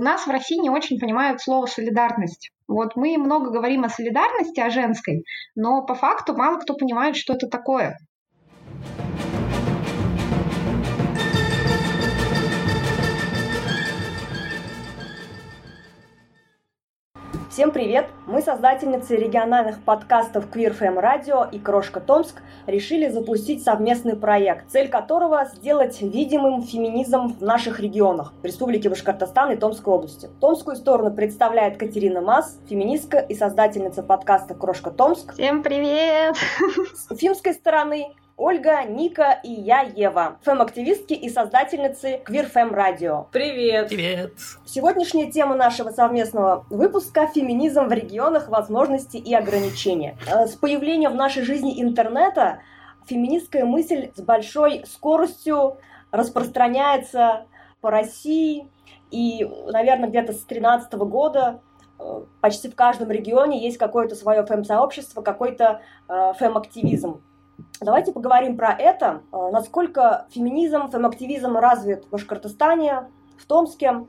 у нас в России не очень понимают слово «солидарность». Вот мы много говорим о солидарности, о женской, но по факту мало кто понимает, что это такое. Всем привет! Мы, создательницы региональных подкастов Queer Fam Radio и Крошка Томск, решили запустить совместный проект, цель которого – сделать видимым феминизм в наших регионах – Республике Башкортостан и Томской области. Томскую сторону представляет Катерина Мас, феминистка и создательница подкаста Крошка Томск. Всем привет! С уфимской стороны Ольга, Ника и я, Ева. Фэм-активистки и создательницы Queer Fem Radio. Привет! Привет! Сегодняшняя тема нашего совместного выпуска – феминизм в регионах, возможности и ограничения. Э, с появлением в нашей жизни интернета феминистская мысль с большой скоростью распространяется по России, и, наверное, где-то с 2013 года э, почти в каждом регионе есть какое-то свое фэм-сообщество, какой-то э, фэм-активизм. Давайте поговорим про это, а, насколько феминизм, фем-активизм развит в Башкортостане, в Томске,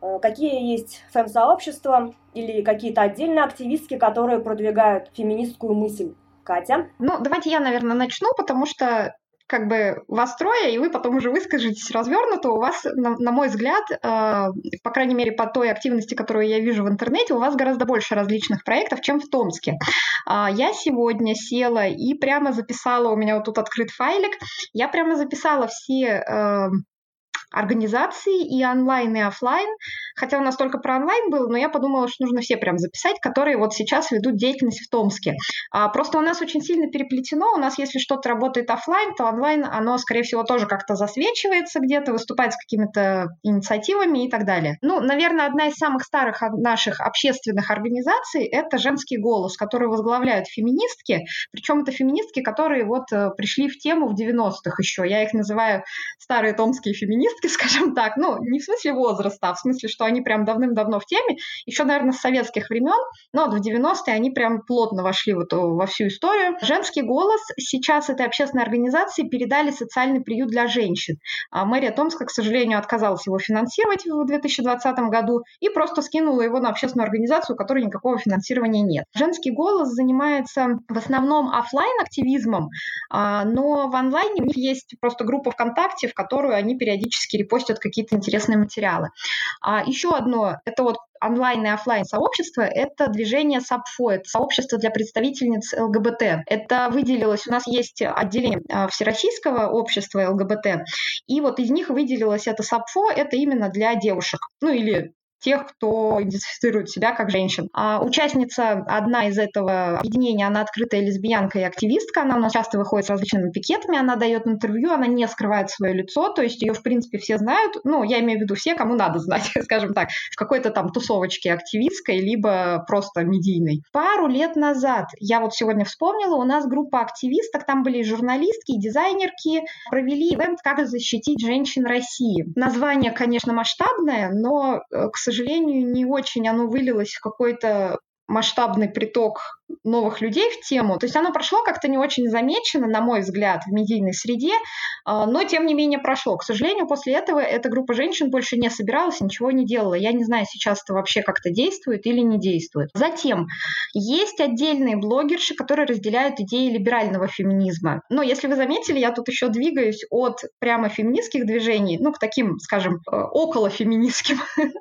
а, какие есть фем-сообщества или какие-то отдельные активистки, которые продвигают феминистскую мысль. Катя? Ну, давайте я, наверное, начну, потому что как бы вас трое, и вы потом уже выскажетесь развернуто. У вас, на, на мой взгляд, э, по крайней мере, по той активности, которую я вижу в интернете, у вас гораздо больше различных проектов, чем в Томске. Э, я сегодня села и прямо записала, у меня вот тут открыт файлик, я прямо записала все э, организации и онлайн, и офлайн. Хотя у нас только про онлайн был, но я подумала, что нужно все прям записать, которые вот сейчас ведут деятельность в Томске. А, просто у нас очень сильно переплетено. У нас, если что-то работает офлайн, то онлайн оно, скорее всего, тоже как-то засвечивается где-то, выступает с какими-то инициативами и так далее. Ну, наверное, одна из самых старых наших общественных организаций – это «Женский голос», который возглавляют феминистки. Причем это феминистки, которые вот э, пришли в тему в 90-х еще. Я их называю старые томские феминистки, скажем так, ну, не в смысле возраста, а в смысле, что они прям давным-давно в теме, еще, наверное, с советских времен, но вот в 90-е они прям плотно вошли в эту, во всю историю. Женский голос сейчас этой общественной организации передали социальный приют для женщин. А мэрия Томска, к сожалению, отказалась его финансировать в 2020 году и просто скинула его на общественную организацию, у которой никакого финансирования нет. Женский голос занимается в основном офлайн активизмом, а, но в онлайне у них есть просто группа ВКонтакте, в которую они периодически периодически репостят какие-то интересные материалы. А еще одно, это вот онлайн и офлайн сообщество, это движение САПФО, это сообщество для представительниц ЛГБТ. Это выделилось, у нас есть отделение а, Всероссийского общества ЛГБТ, и вот из них выделилось это САПФО, это именно для девушек, ну или тех, кто идентифицирует себя как женщин. А участница одна из этого объединения, она открытая лесбиянка и активистка, она у нас часто выходит с различными пикетами, она дает интервью, она не скрывает свое лицо, то есть ее, в принципе, все знают, ну, я имею в виду все, кому надо знать, скажем так, в какой-то там тусовочке активистской, либо просто медийной. Пару лет назад, я вот сегодня вспомнила, у нас группа активисток, там были журналистки, и дизайнерки, провели ивент «Как защитить женщин России». Название, конечно, масштабное, но, э, к сожалению, не очень оно вылилось в какой-то масштабный приток новых людей в тему. То есть оно прошло как-то не очень замечено, на мой взгляд, в медийной среде, а, но тем не менее прошло. К сожалению, после этого эта группа женщин больше не собиралась, ничего не делала. Я не знаю, сейчас это вообще как-то действует или не действует. Затем есть отдельные блогерши, которые разделяют идеи либерального феминизма. Но если вы заметили, я тут еще двигаюсь от прямо феминистских движений, ну, к таким, скажем, э, около феминистским.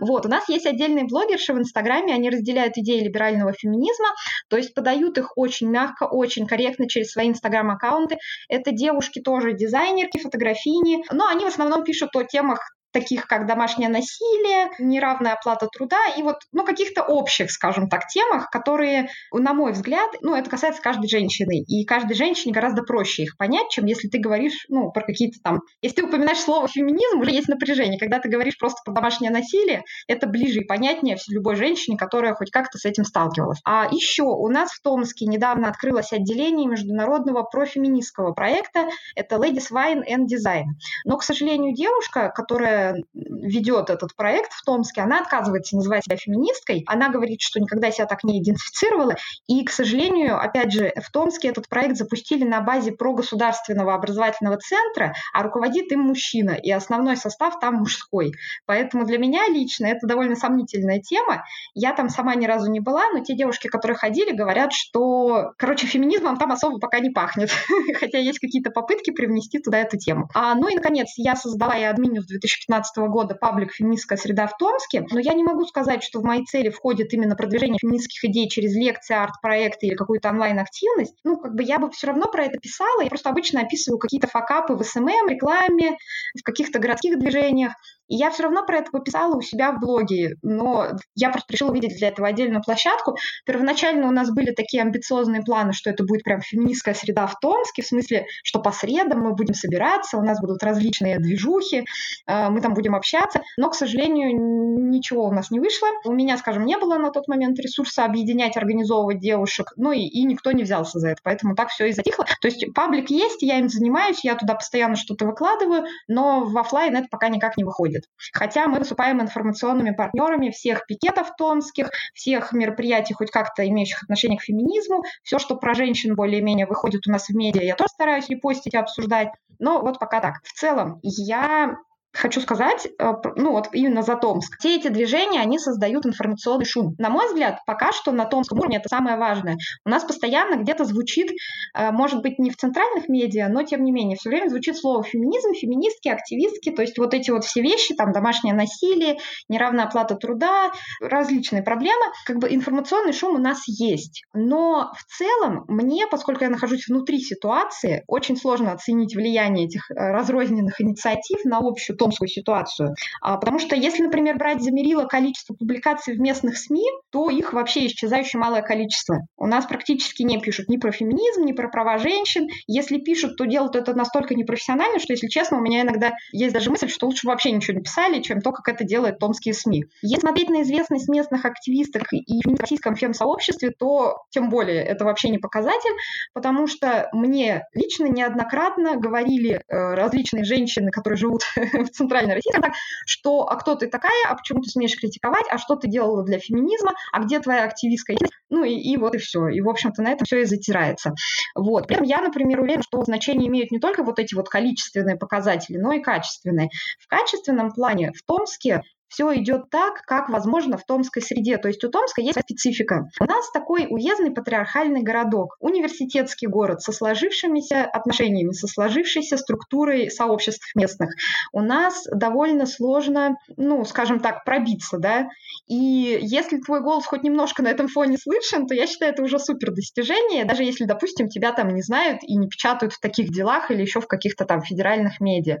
Вот, у нас есть отдельные блогерши в Инстаграме, они разделяют идеи либерального феминизма, то есть подают их очень мягко, очень корректно через свои инстаграм-аккаунты. Это девушки тоже дизайнерки, фотографини, но они в основном пишут о темах таких как домашнее насилие, неравная оплата труда и вот, ну, каких-то общих, скажем так, темах, которые, на мой взгляд, ну, это касается каждой женщины, и каждой женщине гораздо проще их понять, чем если ты говоришь, ну, про какие-то там... Если ты упоминаешь слово феминизм, уже есть напряжение. Когда ты говоришь просто про домашнее насилие, это ближе и понятнее любой женщине, которая хоть как-то с этим сталкивалась. А еще у нас в Томске недавно открылось отделение международного профеминистского проекта, это Ladies Wine and Design. Но, к сожалению, девушка, которая ведет этот проект в Томске, она отказывается называть себя феминисткой. Она говорит, что никогда себя так не идентифицировала. И, к сожалению, опять же, в Томске этот проект запустили на базе прогосударственного образовательного центра, а руководит им мужчина, и основной состав там мужской. Поэтому для меня лично это довольно сомнительная тема. Я там сама ни разу не была, но те девушки, которые ходили, говорят, что, короче, феминизмом там особо пока не пахнет, хотя есть какие-то попытки привнести туда эту тему. А, ну и, наконец, я создала и админю с 2015 года паблик «Феминистская среда в Томске», но я не могу сказать, что в мои цели входит именно продвижение феминистских идей через лекции, арт-проекты или какую-то онлайн-активность. Ну, как бы я бы все равно про это писала, я просто обычно описываю какие-то факапы в SMM, рекламе, в каких-то городских движениях, и я все равно про это пописала у себя в блоге, но я просто решила увидеть для этого отдельную площадку. Первоначально у нас были такие амбициозные планы, что это будет прям феминистская среда в Томске, в смысле, что по средам мы будем собираться, у нас будут различные движухи, э, мы там будем общаться, но, к сожалению, ничего у нас не вышло. У меня, скажем, не было на тот момент ресурса объединять, организовывать девушек, ну и, и никто не взялся за это, поэтому так все и затихло. То есть паблик есть, я им занимаюсь, я туда постоянно что-то выкладываю, но в офлайн это пока никак не выходит будет. Хотя мы выступаем информационными партнерами всех пикетов томских, всех мероприятий, хоть как-то имеющих отношение к феминизму. Все, что про женщин более-менее выходит у нас в медиа, я тоже стараюсь репостить и обсуждать. Но вот пока так. В целом, я хочу сказать, э, ну вот именно за Томск. Все эти движения, они создают информационный шум. На мой взгляд, пока что на томском уровне это самое важное. У нас постоянно где-то звучит, э, может быть, не в центральных медиа, но тем не менее, все время звучит слово феминизм, феминистки, активистки, то есть вот эти вот все вещи, там домашнее насилие, неравная оплата труда, различные проблемы. Как бы информационный шум у нас есть. Но в целом мне, поскольку я нахожусь внутри ситуации, очень сложно оценить влияние этих э, разрозненных инициатив на общую томскую ситуацию. А, потому что если, например, брать замерило количество публикаций в местных СМИ, то их вообще исчезающе малое количество. У нас практически не пишут ни про феминизм, ни про права женщин. Если пишут, то делают это настолько непрофессионально, что, если честно, у меня иногда есть даже мысль, что лучше вообще ничего не писали, чем то, как это делают томские СМИ. Если смотреть на известность местных активисток и в российском фем-сообществе, то тем более это вообще не показатель, потому что мне лично неоднократно говорили э, различные женщины, которые живут в центральной России, так, что а кто ты такая, а почему ты смеешь критиковать, а что ты делала для феминизма, а где твоя активистка ну и, и вот и все. И, в общем-то, на этом все и затирается. Вот. При этом я, например, уверена, что значение имеют не только вот эти вот количественные показатели, но и качественные. В качественном плане в Томске все идет так, как возможно в томской среде. То есть у Томска есть специфика. У нас такой уездный патриархальный городок, университетский город со сложившимися отношениями, со сложившейся структурой сообществ местных. У нас довольно сложно, ну, скажем так, пробиться, да. И если твой голос хоть немножко на этом фоне слышен, то я считаю, это уже супер достижение, даже если, допустим, тебя там не знают и не печатают в таких делах или еще в каких-то там федеральных медиа.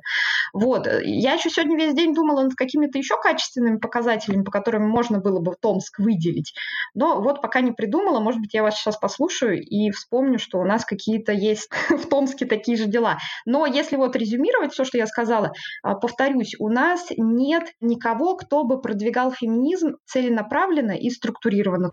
Вот. Я еще сегодня весь день думала над какими-то еще качествами качественными показателями, по которым можно было бы Томск выделить. Но вот пока не придумала, может быть, я вас сейчас послушаю и вспомню, что у нас какие-то есть в Томске такие же дела. Но если вот резюмировать все, что я сказала, а, повторюсь, у нас нет никого, кто бы продвигал феминизм целенаправленно и структурированно.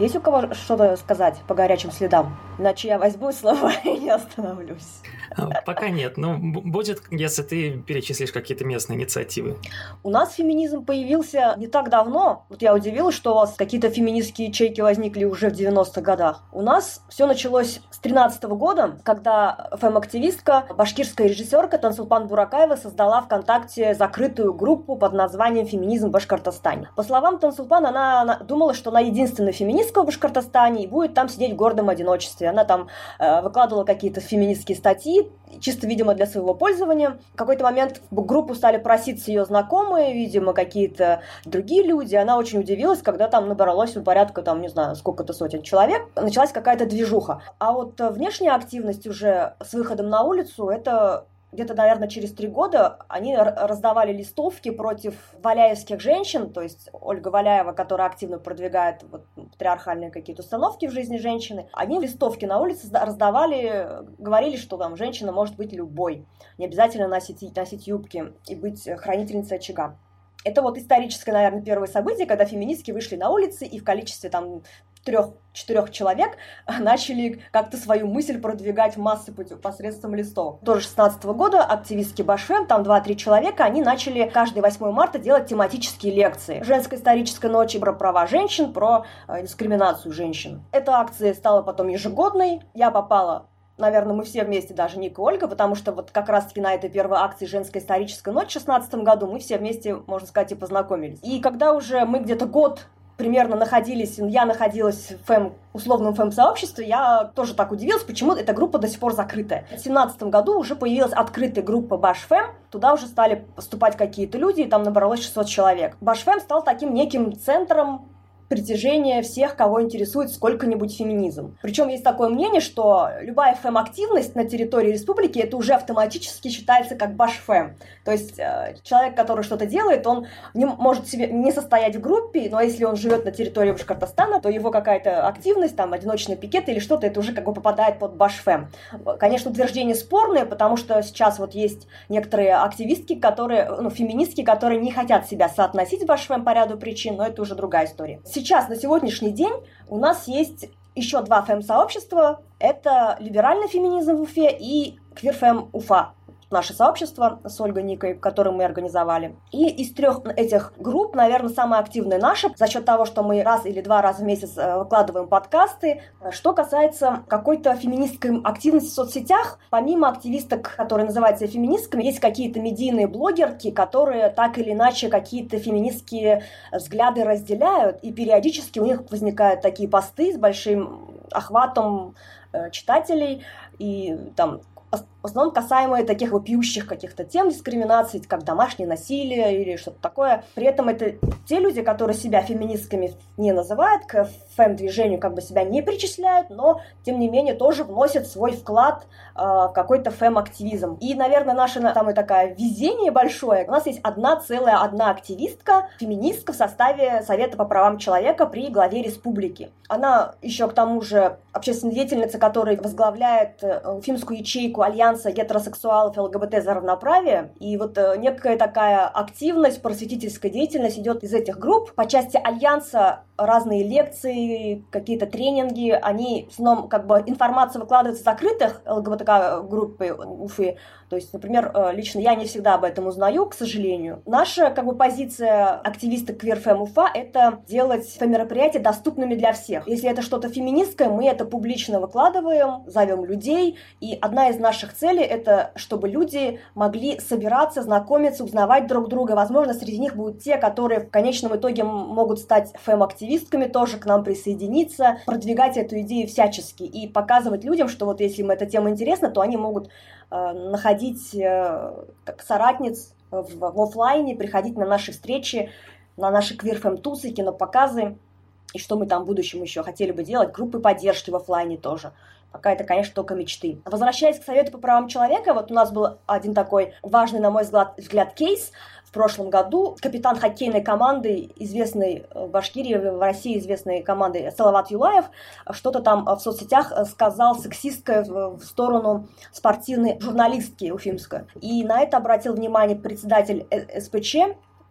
Есть у кого что-то сказать по горячим следам? Иначе я возьму слово и не остановлюсь. А, пока нет, но будет, если ты перечислишь какие-то местные инициативы. У нас феминизм появился не так давно. Вот я удивилась, что у вас какие-то феминистские ячейки возникли уже в 90-х годах. У нас все началось с 13 -го года, когда фем-активистка, башкирская режиссерка Тансулпан Буракаева создала ВКонтакте закрытую группу под названием «Феминизм в Башкортостане». По словам Тансулпан, она думала, что она единственная феминистка в Башкортостане и будет там сидеть в гордом одиночестве. Она там э, выкладывала какие-то феминистские статьи, чисто, видимо, для своего пользования. В какой-то момент в группу стали проситься ее знакомые, видимо, какие-то другие люди. Она очень удивилась, когда там набралось порядка, там, не знаю, сколько-то сотен человек. Началась какая-то движуха. А вот внешняя активность уже с выходом на улицу, это где-то, наверное, через три года они раздавали листовки против валяевских женщин, то есть Ольга Валяева, которая активно продвигает вот, патриархальные какие-то установки в жизни женщины, они листовки на улице раздавали, говорили, что там женщина может быть любой, не обязательно носить, носить юбки и быть хранительницей очага. Это вот историческое, наверное, первое событие, когда феминистки вышли на улицы и в количестве там трех-четырех человек начали как-то свою мысль продвигать в массы посредством листов. Тоже 16 года активистки Башфем, там 2-3 человека, они начали каждый 8 марта делать тематические лекции. Женская историческая ночь про права женщин, про э, дискриминацию женщин. Эта акция стала потом ежегодной. Я попала наверное, мы все вместе, даже Ника и Ольга, потому что вот как раз-таки на этой первой акции «Женская историческая ночь» в 2016 году мы все вместе, можно сказать, и познакомились. И когда уже мы где-то год примерно находились, я находилась в фэм, условном фэм-сообществе, я тоже так удивилась, почему эта группа до сих пор закрытая. В 2017 году уже появилась открытая группа Башфэм, туда уже стали поступать какие-то люди, и там набралось 600 человек. Башфэм стал таким неким центром притяжение всех, кого интересует сколько-нибудь феминизм. Причем есть такое мнение, что любая фэм-активность на территории республики это уже автоматически считается как баш-фэм. То есть э, человек, который что-то делает, он не может себе не состоять в группе, но если он живет на территории Башкортостана, то его какая-то активность, там, одиночный пикет или что-то, это уже как бы попадает под баш-фэм. Конечно, утверждение спорное, потому что сейчас вот есть некоторые активистки, которые, ну, феминистки, которые не хотят себя соотносить с баш-фэм по ряду причин, но это уже другая история сейчас, на сегодняшний день, у нас есть еще два фэм-сообщества. Это либеральный феминизм в Уфе и квирфэм Уфа наше сообщество с Ольгой Никой, которое мы организовали. И из трех этих групп, наверное, самая активная наша, за счет того, что мы раз или два раза в месяц э, выкладываем подкасты. Что касается какой-то феминистской активности в соцсетях, помимо активисток, которые называются феминистками, есть какие-то медийные блогерки, которые так или иначе какие-то феминистские взгляды разделяют, и периодически у них возникают такие посты с большим охватом э, читателей, и там в основном касаемые таких вопиющих каких-то тем дискриминации, как домашнее насилие или что-то такое. При этом это те люди, которые себя феминистками не называют, к фэм-движению как бы себя не причисляют, но, тем не менее, тоже вносят свой вклад э, в какой-то фэм-активизм. И, наверное, наше там и такое везение большое. У нас есть одна целая одна активистка, феминистка в составе Совета по правам человека при главе республики. Она еще к тому же общественная деятельница, которая возглавляет э, Уфимскую ячейку Альянса гетеросексуалов и ЛГБТ за равноправие. И вот э, некая такая активность, просветительская деятельность идет из этих групп. По части Альянса разные лекции, какие-то тренинги, они в основном как бы информация выкладывается в закрытых ЛГБТК группы Уфы, то есть, например, э, лично я не всегда об этом узнаю, к сожалению. Наша как бы позиция активиста QueerFem Уфа — это делать мероприятия доступными для всех. Если это что-то феминистское, мы это публично выкладываем, зовем людей, и одна из наших целей — это чтобы люди могли собираться, знакомиться, узнавать друг друга. Возможно, среди них будут те, которые в конечном итоге могут стать фэм-активистками, тоже к нам присоидиниться, продвигать эту идею всячески и показывать людям, что вот если им эта тема интересна, то они могут Э, находить э, как соратниц в, в офлайне, приходить на наши встречи, на наши квирфэм-тусы, кинопоказы, и что мы там в будущем еще хотели бы делать, группы поддержки в офлайне тоже. Пока это, конечно, только мечты. Возвращаясь к Совету по правам человека, вот у нас был один такой важный, на мой взгляд, взгляд кейс – прошлом году капитан хоккейной команды, известной в Башкирии, в России известной команды Салават Юлаев, что-то там в соцсетях сказал сексистское в сторону спортивной журналистки уфимской. И на это обратил внимание председатель СПЧ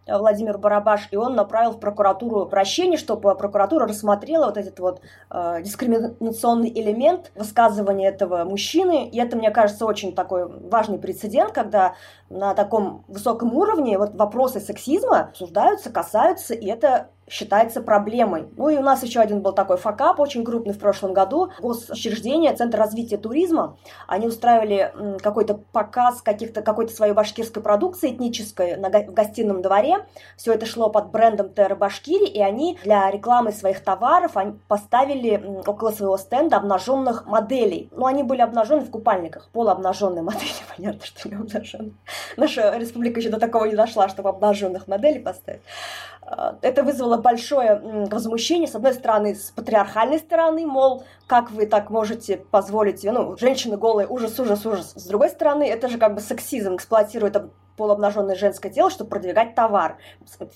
Владимир Барабаш, и он направил в прокуратуру обращение, чтобы прокуратура рассмотрела вот этот вот э, дискриминационный элемент высказывания этого мужчины. И это, мне кажется, очень такой важный прецедент, когда на таком высоком уровне вот вопросы сексизма обсуждаются, касаются, и это считается проблемой. Ну и у нас еще один был такой факап, очень крупный в прошлом году. Госучреждение, Центр развития туризма, они устраивали какой-то показ каких-то, какой-то своей башкирской продукции этнической на, в гостином дворе. Все это шло под брендом Терра Башкири, и они для рекламы своих товаров они поставили около своего стенда обнаженных моделей. Ну, они были обнажены в купальниках, полуобнаженные модели, понятно, что не обнаженные. Наша республика еще до такого не дошла, чтобы обнаженных моделей поставить. А, это вызвало большое возмущение, с одной стороны, с патриархальной стороны, мол, как вы так можете позволить ну, женщины голые, ужас, ужас, ужас. С другой стороны, это же как бы сексизм, эксплуатирует полуобнаженное женское тело, чтобы продвигать товар.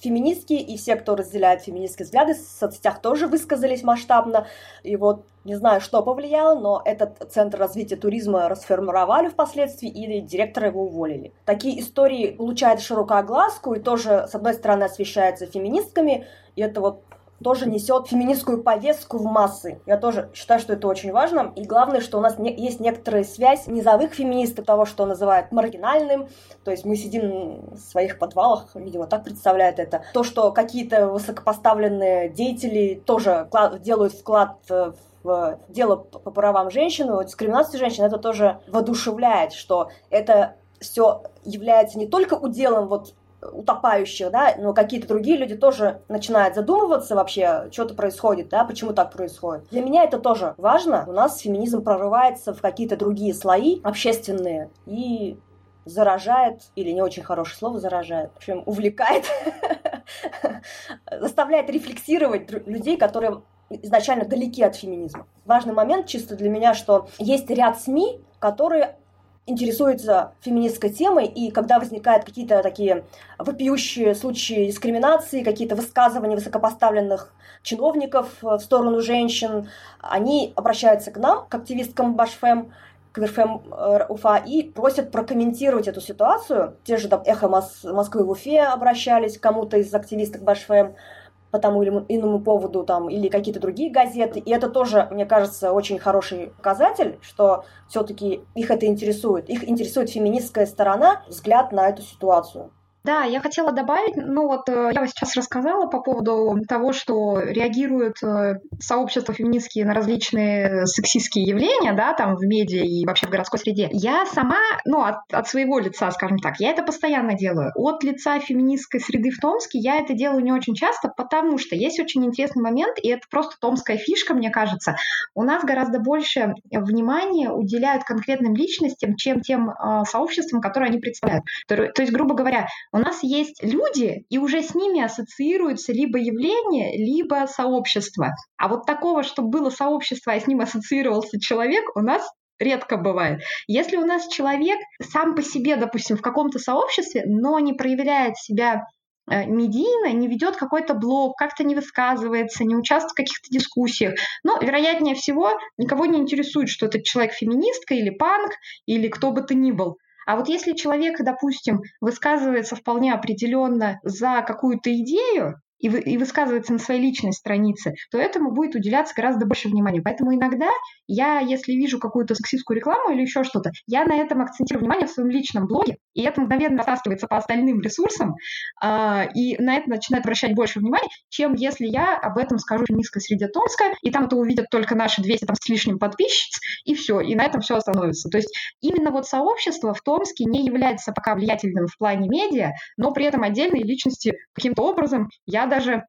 Феминистки и все, кто разделяет феминистские взгляды, в соцсетях тоже высказались масштабно. И вот не знаю, что повлияло, но этот центр развития туризма расформировали впоследствии, и директора его уволили. Такие истории получают широкую огласку и тоже, с одной стороны, освещаются феминистками, и это вот тоже несет феминистскую повестку в массы. Я тоже считаю, что это очень важно. И главное, что у нас не, есть некоторая связь низовых феминистов, того, что называют маргинальным. То есть мы сидим в своих подвалах, видимо, так представляют это. То, что какие-то высокопоставленные деятели тоже делают вклад в в дело по правам женщин, дискриминации женщин, это тоже воодушевляет, что это все является не только уделом вот утопающих, да, но какие-то другие люди тоже начинают задумываться вообще, что-то происходит, да, почему так происходит. Для меня это тоже важно. У нас феминизм прорывается в какие-то другие слои общественные и заражает, или не очень хорошее слово заражает, в общем, увлекает, заставляет рефлексировать людей, которые изначально далеки от феминизма. Важный момент чисто для меня, что есть ряд СМИ, которые интересуется феминистской темой, и когда возникают какие-то такие вопиющие случаи дискриминации, какие-то высказывания высокопоставленных чиновников в сторону женщин, они обращаются к нам, к активисткам Башфем, к Верфем э, Уфа, и просят прокомментировать эту ситуацию. Те же там «Эхо Москвы» в Уфе обращались к кому-то из активисток Башфем, по тому или иному поводу там, или какие-то другие газеты. И это тоже, мне кажется, очень хороший показатель, что все-таки их это интересует. Их интересует феминистская сторона, взгляд на эту ситуацию. Да, я хотела добавить, ну вот э, я сейчас рассказала по поводу того, что реагируют э, сообщества феминистские на различные сексистские явления, да, там в медиа и вообще в городской среде. Я сама, ну, от, от своего лица, скажем так, я это постоянно делаю. От лица феминистской среды в Томске я это делаю не очень часто, потому что есть очень интересный момент, и это просто томская фишка, мне кажется. У нас гораздо больше внимания уделяют конкретным личностям, чем тем э, сообществам, которые они представляют. То, то есть, грубо говоря, у нас есть люди, и уже с ними ассоциируются либо явление, либо сообщество. А вот такого, чтобы было сообщество, а с ним ассоциировался человек, у нас редко бывает. Если у нас человек сам по себе, допустим, в каком-то сообществе, но не проявляет себя э, медийно, не ведет какой-то блог, как-то не высказывается, не участвует в каких-то дискуссиях. Но, вероятнее всего, никого не интересует, что этот человек феминистка или панк, или кто бы то ни был. А вот если человек, допустим, высказывается вполне определенно за какую-то идею, и, вы, и высказывается на своей личной странице, то этому будет уделяться гораздо больше внимания. Поэтому иногда я, если вижу какую-то сексистскую рекламу или еще что-то, я на этом акцентирую внимание в своем личном блоге, и это мгновенно растаскивается по остальным ресурсам, э, и на это начинает обращать больше внимания, чем если я об этом скажу в низкой среде Томска, и там это увидят только наши 200 там, с лишним подписчиц, и все, и на этом все остановится. То есть именно вот сообщество в Томске не является пока влиятельным в плане медиа, но при этом отдельные личности каким-то образом я даже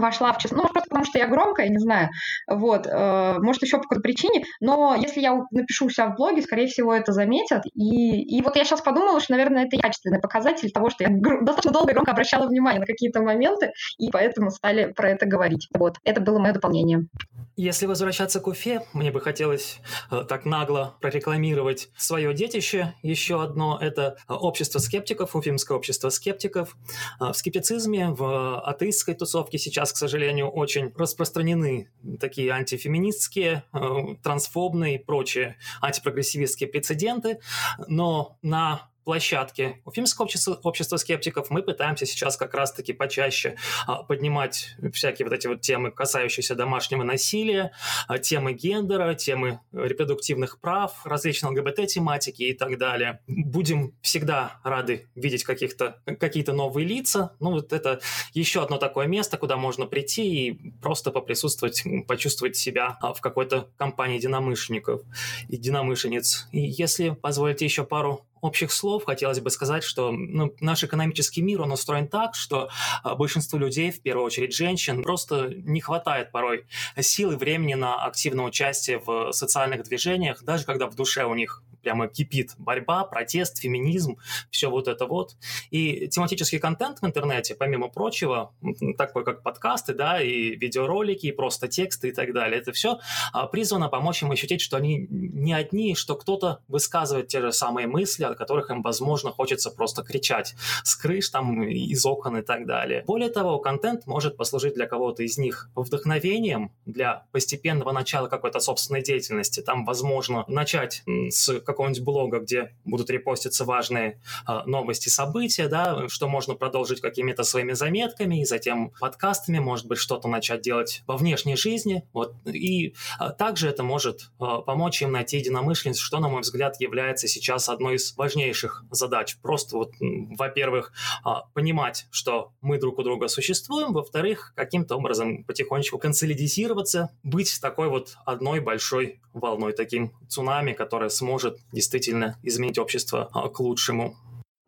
вошла в число, ну, просто потому что я громкая, не знаю, вот, э, может, еще по какой-то причине, но если я напишу у себя в блоге, скорее всего, это заметят, и, и вот я сейчас подумала, что, наверное, это качественный показатель того, что я достаточно долго и громко обращала внимание на какие-то моменты, и поэтому стали про это говорить, вот, это было мое дополнение. Если возвращаться к Уфе, мне бы хотелось э, так нагло прорекламировать свое детище. Еще одно – это общество скептиков, уфимское общество скептиков. Э, в скептицизме, в атеистской тусовке сейчас, к сожалению, очень распространены такие антифеминистские, э, трансфобные и прочие антипрогрессивистские прецеденты. Но на площадке Уфимского общества, общества скептиков мы пытаемся сейчас как раз-таки почаще а, поднимать всякие вот эти вот темы, касающиеся домашнего насилия, а, темы гендера, темы репродуктивных прав, различные ЛГБТ-тематики и так далее. Будем всегда рады видеть каких-то, какие-то новые лица. Ну, вот это еще одно такое место, куда можно прийти и просто поприсутствовать, почувствовать себя а, в какой-то компании единомышленников, единомышленниц. И если позволите еще пару общих слов. Хотелось бы сказать, что ну, наш экономический мир, он устроен так, что а, большинству людей, в первую очередь женщин, просто не хватает порой силы, времени на активное участие в социальных движениях, даже когда в душе у них прямо кипит борьба, протест, феминизм, все вот это вот. И тематический контент в интернете, помимо прочего, такой как подкасты, да, и видеоролики, и просто тексты и так далее, это все а, призвано помочь им ощутить, что они не одни, что кто-то высказывает те же самые мысли, о которых им, возможно, хочется просто кричать с крыш, там, из окон и так далее. Более того, контент может послужить для кого-то из них вдохновением для постепенного начала какой-то собственной деятельности. Там, возможно, начать с какого какого-нибудь блога, где будут репоститься важные э, новости, события, да, что можно продолжить какими-то своими заметками и затем подкастами, может быть, что-то начать делать во внешней жизни. Вот. И э, также это может э, помочь им найти единомышленность, что, на мой взгляд, является сейчас одной из важнейших задач. Просто вот, во-первых, э, понимать, что мы друг у друга существуем, во-вторых, каким-то образом потихонечку консолидизироваться, быть такой вот одной большой волной, таким цунами, которое сможет действительно изменить общество а, к лучшему.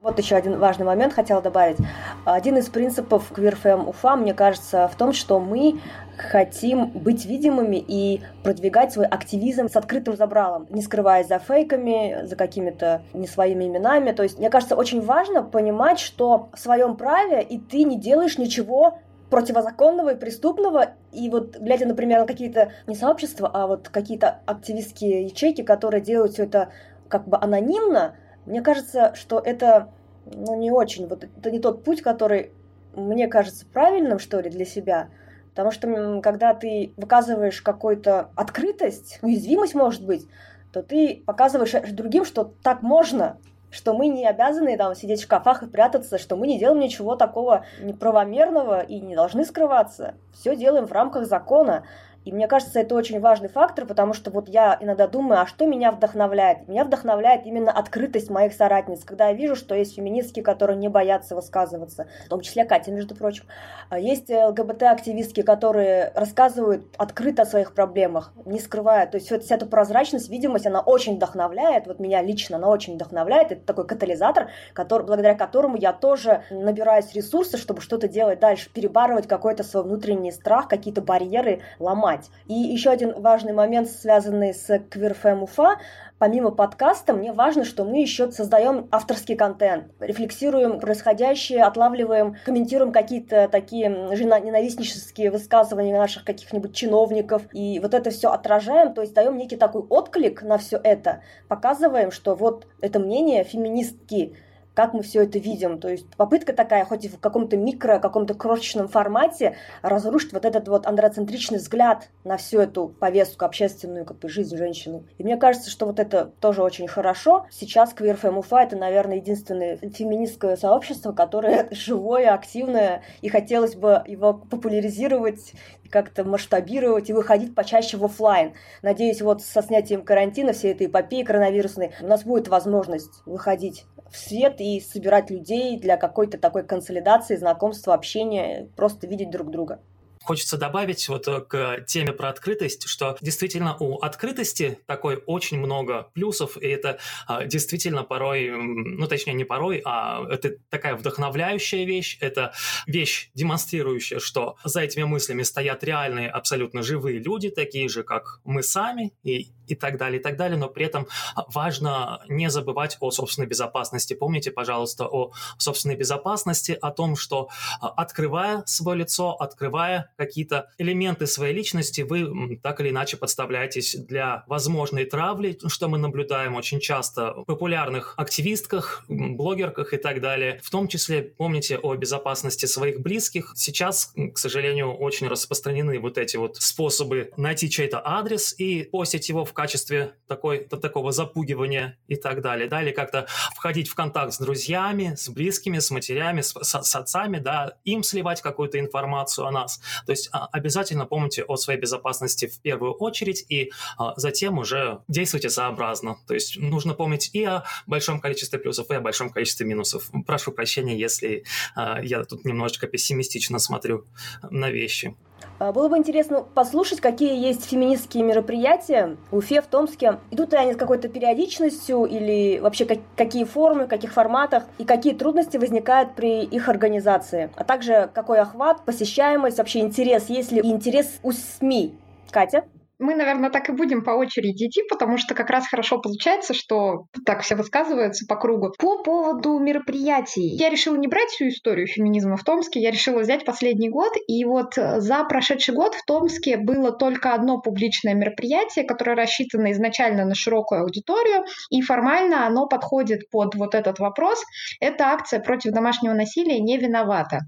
Вот еще один важный момент хотела добавить. Один из принципов QueerFM Уфа, мне кажется, в том, что мы хотим быть видимыми и продвигать свой активизм с открытым забралом, не скрываясь за фейками, за какими-то не своими именами. То есть, мне кажется, очень важно понимать, что в своем праве и ты не делаешь ничего противозаконного и преступного. И вот глядя, например, на какие-то не сообщества, а вот какие-то активистские ячейки, которые делают все это как бы анонимно, мне кажется, что это ну, не очень, вот это не тот путь, который мне кажется правильным, что ли, для себя. Потому что когда ты выказываешь какую-то открытость, уязвимость, может быть, то ты показываешь другим, что так можно, что мы не обязаны там сидеть в шкафах и прятаться, что мы не делаем ничего такого неправомерного и не должны скрываться. Все делаем в рамках закона. И мне кажется, это очень важный фактор, потому что вот я иногда думаю, а что меня вдохновляет? Меня вдохновляет именно открытость моих соратниц, когда я вижу, что есть феминистки, которые не боятся высказываться, в том числе Катя, между прочим. А есть ЛГБТ-активистки, которые рассказывают открыто о своих проблемах, не скрывая. То есть вот вся эта прозрачность, видимость, она очень вдохновляет, вот меня лично она очень вдохновляет. Это такой катализатор, который, благодаря которому я тоже набираюсь ресурсы, чтобы что-то делать дальше, перебарывать какой-то свой внутренний страх, какие-то барьеры ломать понимать. И еще один важный момент, связанный с QueerFM Уфа, помимо подкаста, мне важно, что мы еще создаем авторский контент, рефлексируем происходящее, отлавливаем, комментируем какие-то такие ненавистнические высказывания наших каких-нибудь чиновников, и вот это все отражаем, то есть даем некий такой отклик на все это, показываем, что вот это мнение феминистки, как мы все это видим. То есть попытка такая, хоть и в каком-то микро, каком-то крошечном формате, разрушить вот этот вот андроцентричный взгляд на всю эту повестку общественную, как бы жизнь женщины. И мне кажется, что вот это тоже очень хорошо. Сейчас QueerFem Уфа это, наверное, единственное феминистское сообщество, которое живое, активное, и хотелось бы его популяризировать как-то масштабировать и выходить почаще в офлайн. Надеюсь, вот со снятием карантина, всей этой эпопеи коронавирусной, у нас будет возможность выходить в свет и собирать людей для какой-то такой консолидации, знакомства, общения, просто видеть друг друга. Хочется добавить вот э, к теме про открытость, что действительно у открытости такой очень много плюсов, и это а, действительно порой, ну точнее не порой, а это такая вдохновляющая вещь, это вещь, демонстрирующая, что за этими мыслями стоят реальные, абсолютно живые люди, такие же, как мы сами, и и так далее, и так далее, но при этом важно не забывать о собственной безопасности. Помните, пожалуйста, о собственной безопасности, о том, что а, открывая свое лицо, открывая какие-то элементы своей личности, вы так или иначе подставляетесь для возможной травли, что мы наблюдаем очень часто в популярных активистках, блогерках и так далее. В том числе помните о безопасности своих близких. Сейчас, к сожалению, очень распространены вот эти вот способы найти чей-то адрес и постить его в качестве такой, такого запугивания и так далее. Да, или как-то входить в контакт с друзьями, с близкими, с матерями, с, с, с отцами, да, им сливать какую-то информацию о нас. То есть а, обязательно помните о своей безопасности в первую очередь и а, затем уже действуйте сообразно. То есть нужно помнить и о большом количестве плюсов, и о большом количестве минусов. Прошу прощения, если а, я тут немножечко пессимистично смотрю на вещи. А, было бы интересно послушать, какие есть феминистские мероприятия в Уфе, в Томске. Идут ли они с какой-то периодичностью или вообще как, какие формы, в каких форматах и какие трудности возникают при их организации. А также какой охват, посещаемость, вообще интерес, есть ли интерес у СМИ. Катя? Мы, наверное, так и будем по очереди идти, потому что как раз хорошо получается, что так все высказываются по кругу. По поводу мероприятий. Я решила не брать всю историю феминизма в Томске, я решила взять последний год. И вот за прошедший год в Томске было только одно публичное мероприятие, которое рассчитано изначально на широкую аудиторию, и формально оно подходит под вот этот вопрос. Это акция против домашнего насилия «Не виновата».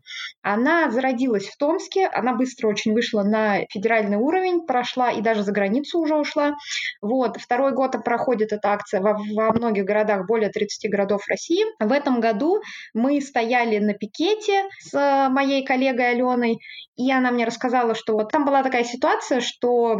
Она зародилась в Томске, она быстро очень вышла на федеральный уровень, прошла и даже даже за границу уже ушла. Вот. Второй год проходит эта акция во, во многих городах, более 30 городов России. В этом году мы стояли на пикете с моей коллегой Аленой, и она мне рассказала, что вот там была такая ситуация, что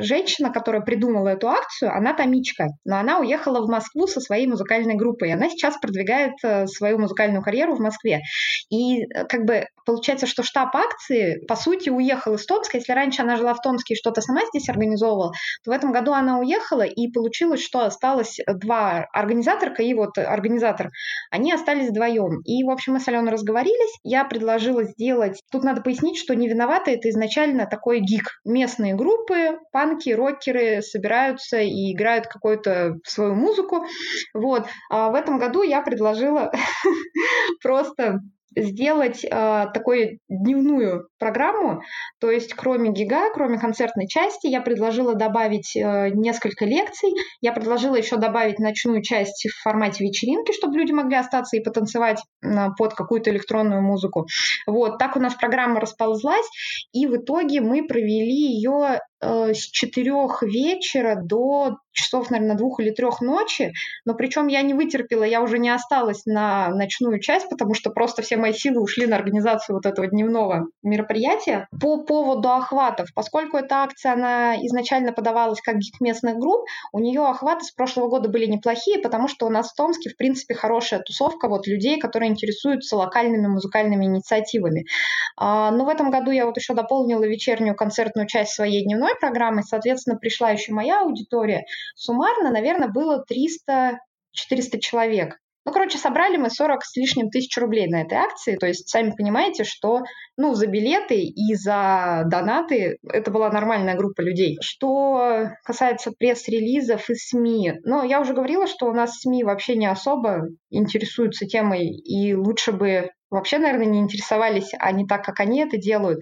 женщина, которая придумала эту акцию, она томичка, но она уехала в Москву со своей музыкальной группой. Она сейчас продвигает э, свою музыкальную карьеру в Москве. И э, как бы получается, что штаб акции, по сути, уехал из Томска. Если раньше она жила в Томске и что-то сама здесь организовывала, то в этом году она уехала, и получилось, что осталось два организаторка и вот организатор. Они остались вдвоем. И, в общем, мы с Аленой разговорились. Я предложила сделать... Тут надо пояснить, что «Не виноваты» — это изначально такой гик. Местные группы, панки, рокеры собираются и играют какую-то свою музыку. Вот. А в этом году я предложила просто сделать э, такую дневную программу, то есть кроме ГИГа, кроме концертной части, я предложила добавить э, несколько лекций, я предложила еще добавить ночную часть в формате вечеринки, чтобы люди могли остаться и потанцевать э, под какую-то электронную музыку. Вот, так у нас программа расползлась, и в итоге мы провели ее Э, с четырех вечера до часов, наверное, двух или трех ночи. Но причем я не вытерпела, я уже не осталась на ночную часть, потому что просто все мои силы ушли на организацию вот этого дневного мероприятия. По поводу охватов, поскольку эта акция, она изначально подавалась как гик местных групп, у нее охваты с прошлого года были неплохие, потому что у нас в Томске, в принципе, хорошая тусовка вот людей, которые интересуются локальными музыкальными инициативами. А, но в этом году я вот еще дополнила вечернюю концертную часть своей дневной программы, соответственно, пришла еще моя аудитория. Суммарно, наверное, было 300-400 человек. Ну, короче, собрали мы 40 с лишним тысяч рублей на этой акции. То есть, сами понимаете, что ну, за билеты и за донаты это была нормальная группа людей. Что касается пресс-релизов и СМИ, ну, я уже говорила, что у нас СМИ вообще не особо интересуются темой, и лучше бы вообще, наверное, не интересовались, а не так, как они это делают.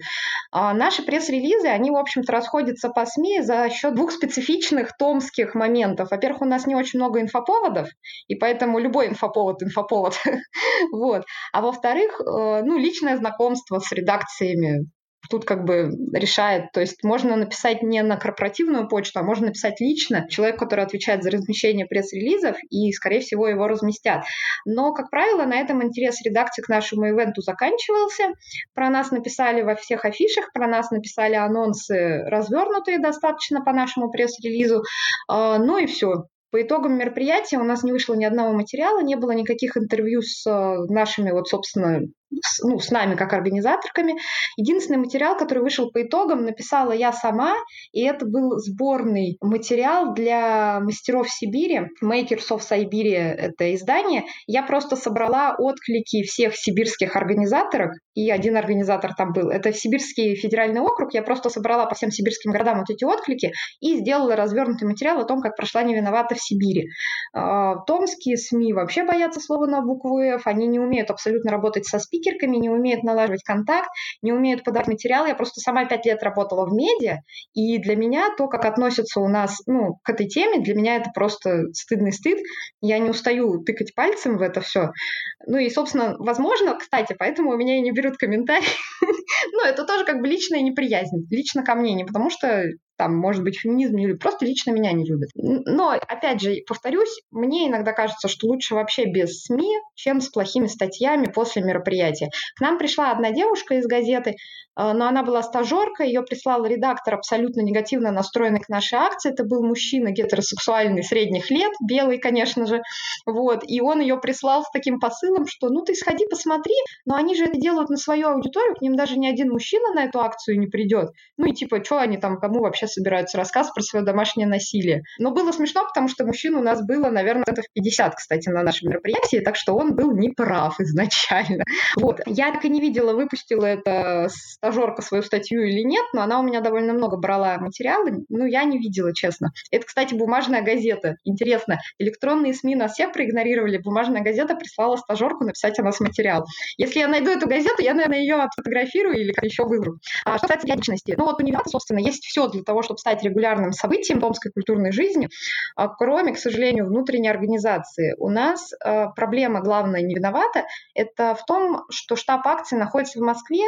А наши пресс-релизы, они, в общем-то, расходятся по СМИ за счет двух специфичных томских моментов. Во-первых, у нас не очень много инфоповодов, и поэтому любой инфоповод – инфоповод. вот. А во-вторых, э, ну, личное знакомство с редакциями тут как бы решает. То есть можно написать не на корпоративную почту, а можно написать лично человек, который отвечает за размещение пресс-релизов, и, скорее всего, его разместят. Но, как правило, на этом интерес редакции к нашему ивенту заканчивался. Про нас написали во всех афишах, про нас написали анонсы развернутые достаточно по нашему пресс-релизу. А, ну и все. По итогам мероприятия у нас не вышло ни одного материала, не было никаких интервью с э, нашими, вот, собственно, с, ну, с нами как организаторками. Единственный материал, который вышел по итогам, написала я сама, и это был сборный материал для мастеров Сибири, Makers of Siberia это издание. Я просто собрала отклики всех сибирских организаторок, и один организатор там был. Это Сибирский федеральный округ. Я просто собрала по всем сибирским городам вот эти отклики и сделала развернутый материал о том, как прошла невиновата в Сибири. А, томские СМИ вообще боятся слова на букву F, они не умеют абсолютно работать со спикером, спикерками, не умеют налаживать контакт, не умеют подать материал. Я просто сама пять лет работала в медиа, и для меня то, как относятся у нас ну, к этой теме, для меня это просто стыдный стыд. Я не устаю тыкать пальцем в это все. Ну и, собственно, возможно, кстати, поэтому у меня и не берут комментарии. Ну, это тоже как бы личная неприязнь, лично ко мне, не потому что там, может быть, феминизм не любит, просто лично меня не любят. Но, опять же, повторюсь, мне иногда кажется, что лучше вообще без СМИ, чем с плохими статьями после мероприятия. К нам пришла одна девушка из газеты, а, но она была стажерка, ее прислал редактор абсолютно негативно настроенный к нашей акции. Это был мужчина гетеросексуальный средних лет, белый, конечно же. Вот. И он ее прислал с таким посылом, что ну ты сходи, посмотри, но они же это делают на свою аудиторию, к ним даже ни один мужчина на эту акцию не придет. Ну и типа, что они там, кому вообще собираются рассказ про свое домашнее насилие. Но было смешно, потому что мужчин у нас было, наверное, это в 50, кстати, на нашем мероприятии, так что он был неправ изначально. Вот. Я так и не видела, выпустила это стажерка свою статью или нет, но она у меня довольно много брала материалы, ну, я не видела, честно. Это, кстати, бумажная газета. Интересно, электронные СМИ нас всех проигнорировали, бумажная газета прислала стажерку написать о нас материал. Если я найду эту газету, я, наверное, ее отфотографирую или еще выберу. А что касается личности, ну, вот у нее, собственно, есть все для того, чтобы стать регулярным событием томской культурной жизни, а кроме, к сожалению, внутренней организации. У нас э, проблема главная не виновата, это в том, что штаб акции находится в Москве,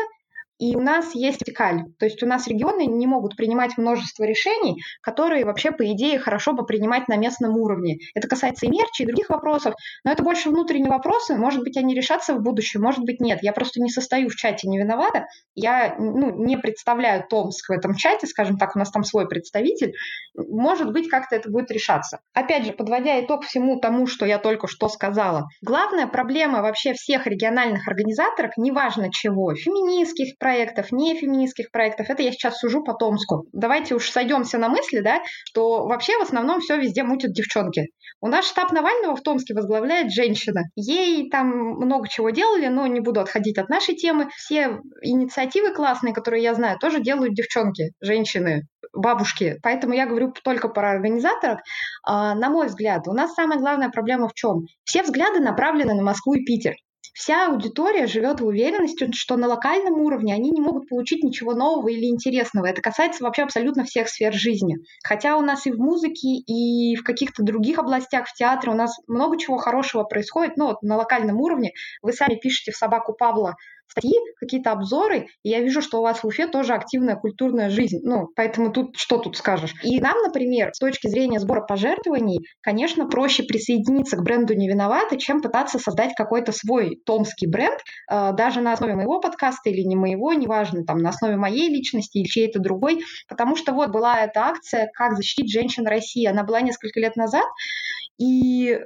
и у нас есть вертикаль. То есть у нас регионы не могут принимать множество решений, которые вообще, по идее, хорошо бы принимать на местном уровне. Это касается и мерчи, и других вопросов, но это больше внутренние вопросы. Может быть, они решатся в будущем, может быть, нет. Я просто не состою в чате, не виновата. Я ну, не представляю Томск в этом чате, скажем так, у нас там свой представитель. Может быть, как-то это будет решаться. Опять же, подводя итог всему тому, что я только что сказала. Главная проблема вообще всех региональных организаторов, неважно чего, феминистских проектов, не феминистских проектов, это я сейчас сужу по Томску. Давайте уж сойдемся на мысли, да, что вообще в основном все везде мутят девчонки. У нас штаб Навального в Томске возглавляет женщина. Ей там много чего делали, но не буду отходить от нашей темы. Все инициативы классные, которые я знаю, тоже делают девчонки, женщины, бабушки. Поэтому я говорю только про организаторов. А, на мой взгляд, у нас самая главная проблема в чем? Все взгляды направлены на Москву и Питер. Вся аудитория живет в уверенности, что на локальном уровне они не могут получить ничего нового или интересного. Это касается вообще абсолютно всех сфер жизни. Хотя у нас и в музыке, и в каких-то других областях, в театре у нас много чего хорошего происходит, но вот на локальном уровне. Вы сами пишете в «Собаку Павла» статьи, какие-то обзоры, и я вижу, что у вас в Уфе тоже активная культурная жизнь. Ну, поэтому тут что тут скажешь? И нам, например, с точки зрения сбора пожертвований, конечно, проще присоединиться к бренду «Не виноваты», чем пытаться создать какой-то свой томский бренд, э, даже на основе моего подкаста или не моего, неважно, там, на основе моей личности или чьей-то другой, потому что вот была эта акция «Как защитить женщин России», она была несколько лет назад, и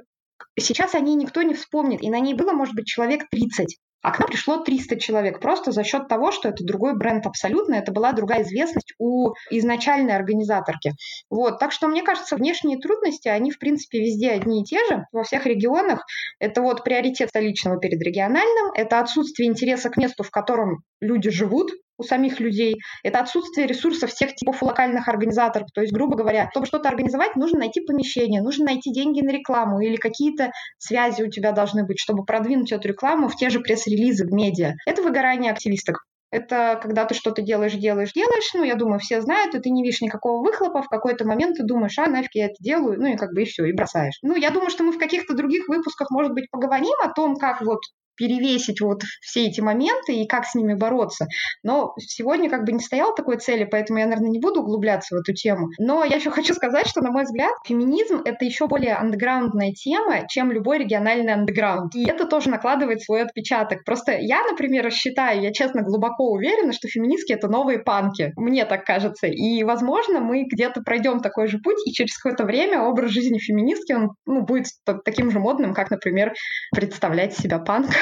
сейчас о ней никто не вспомнит, и на ней было, может быть, человек 30. А к нам пришло 300 человек просто за счет того, что это другой бренд абсолютно, это была другая известность у изначальной организаторки. Вот, так что мне кажется, внешние трудности, они в принципе везде одни и те же, во всех регионах. Это вот приоритет столичного перед региональным, это отсутствие интереса к месту, в котором люди живут, у самих людей, это отсутствие ресурсов всех типов локальных организаторов. То есть, грубо говоря, чтобы что-то организовать, нужно найти помещение, нужно найти деньги на рекламу или какие-то связи у тебя должны быть, чтобы продвинуть эту рекламу в те же пресс-релизы в медиа. Это выгорание активисток. Это когда ты что-то делаешь, делаешь, делаешь, ну, я думаю, все знают, и ты не видишь никакого выхлопа, в какой-то момент ты думаешь, а, нафиг я это делаю, ну, и как бы и все, и бросаешь. Ну, я думаю, что мы в каких-то других выпусках, может быть, поговорим о том, как вот перевесить вот все эти моменты и как с ними бороться. Но сегодня как бы не стоял такой цели, поэтому я, наверное, не буду углубляться в эту тему. Но я еще хочу сказать, что, на мой взгляд, феминизм — это еще более андеграундная тема, чем любой региональный андеграунд. И это тоже накладывает свой отпечаток. Просто я, например, считаю, я честно глубоко уверена, что феминистки — это новые панки. Мне так кажется. И, возможно, мы где-то пройдем такой же путь, и через какое-то время образ жизни феминистки, он ну, будет таким же модным, как, например, представлять себя панком.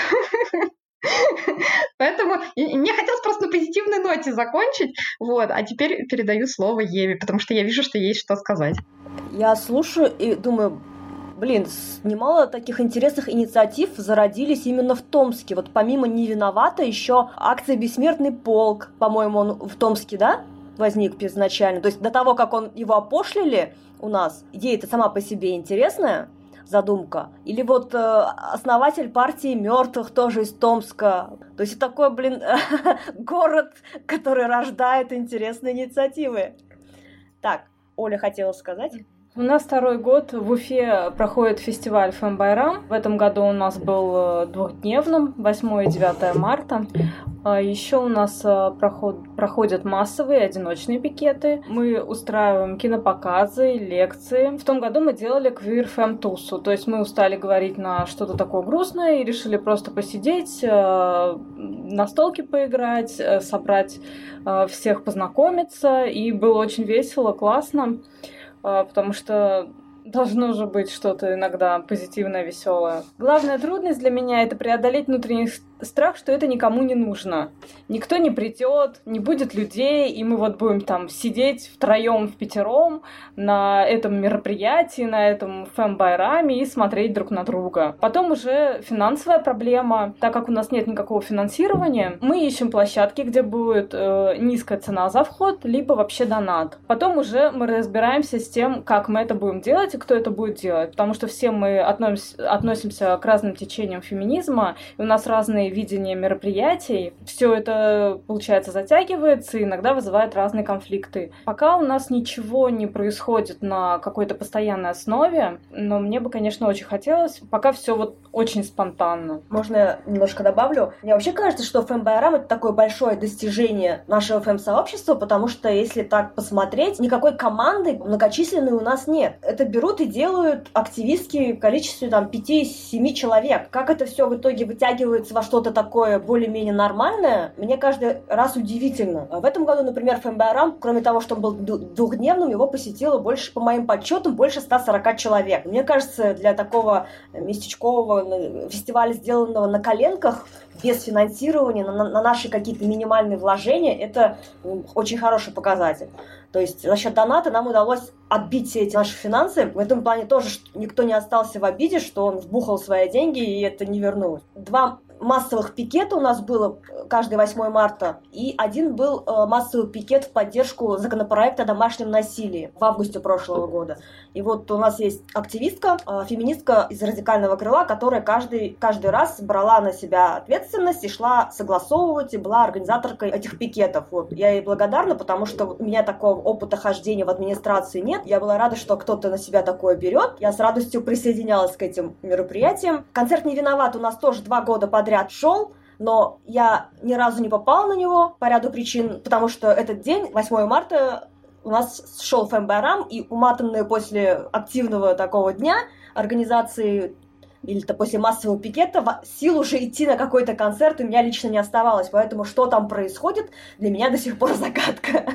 Поэтому мне хотелось просто на позитивной ноте закончить, вот, а теперь передаю слово Еве, потому что я вижу, что есть что сказать. Я слушаю и думаю, блин, немало таких интересных инициатив зародились именно в Томске. Вот помимо «Не виновата» еще акция «Бессмертный полк», по-моему, он в Томске, да, возник изначально. То есть до того, как он его опошлили у нас, идея-то сама по себе интересная, задумка. Или вот э, основатель партии мертвых тоже из Томска. То есть такой, блин, город, который рождает интересные инициативы. Так, Оля хотела сказать. У нас второй год в Уфе проходит фестиваль Фэмбайрам. В этом году у нас был э, двухдневным, 8 и 9 марта. А Еще у нас э, проход, проходят массовые одиночные пикеты. Мы устраиваем кинопоказы, лекции. В том году мы делали квир фэм тусу, то есть мы устали говорить на что-то такое грустное и решили просто посидеть, э, на столке поиграть, собрать всех познакомиться, и было очень весело, классно. А, потому что должно же быть что-то иногда позитивное, веселое. Главная трудность для меня это преодолеть внутренний страх, что это никому не нужно. Никто не придет, не будет людей, и мы вот будем там сидеть втроем, в пятером на этом мероприятии, на этом фэм-байраме и смотреть друг на друга. Потом уже финансовая проблема. Так как у нас нет никакого финансирования, мы ищем площадки, где будет э, низкая цена за вход, либо вообще донат. Потом уже мы разбираемся с тем, как мы это будем делать и кто это будет делать. Потому что все мы относимся, к разным течениям феминизма, и у нас разные разные видения мероприятий. Все это, получается, затягивается и иногда вызывает разные конфликты. Пока у нас ничего не происходит на какой-то постоянной основе, но мне бы, конечно, очень хотелось. Пока все вот очень спонтанно. Можно я немножко добавлю? Мне вообще кажется, что ФМБРМ это такое большое достижение нашего ФМ-сообщества, потому что если так посмотреть, никакой команды многочисленной у нас нет. Это берут и делают активистки в количестве там 5-7 человек. Как это все в итоге вытягивается во что-то такое более-менее нормальное, мне каждый раз удивительно. В этом году, например, ФМБРМ, кроме того, что он был двухдневным, его посетило больше, по моим подсчетам, больше 140 человек. Мне кажется, для такого местечкового фестиваля, сделанного на коленках, без финансирования, на, на наши какие-то минимальные вложения, это очень хороший показатель. То есть за счет доната нам удалось отбить все эти наши финансы. В этом плане тоже никто не остался в обиде, что он вбухал свои деньги, и это не вернулось. Два массовых пикета у нас было э, каждый 8 марта, и один был э, массовый пикет в поддержку законопроекта о домашнем насилии в августе прошлого года. И вот у нас есть активистка, э, феминистка из радикального крыла, которая каждый, каждый раз брала на себя ответственность и шла согласовывать, и была организаторкой этих пикетов. Вот. Я ей благодарна, потому что у меня такого опыта хождения в администрации нет. Я была рада, что кто-то на себя такое берет. Я с радостью присоединялась к этим мероприятиям. Концерт «Не виноват» у нас тоже два года подряд подряд шел, но я ни разу не попала на него по ряду причин, потому что этот день, 8 марта, у нас шел ФМБРАМ, и уматанные после активного такого дня организации или-то после массового пикета сил уже идти на какой-то концерт у меня лично не оставалось. Поэтому что там происходит, для меня до сих пор загадка.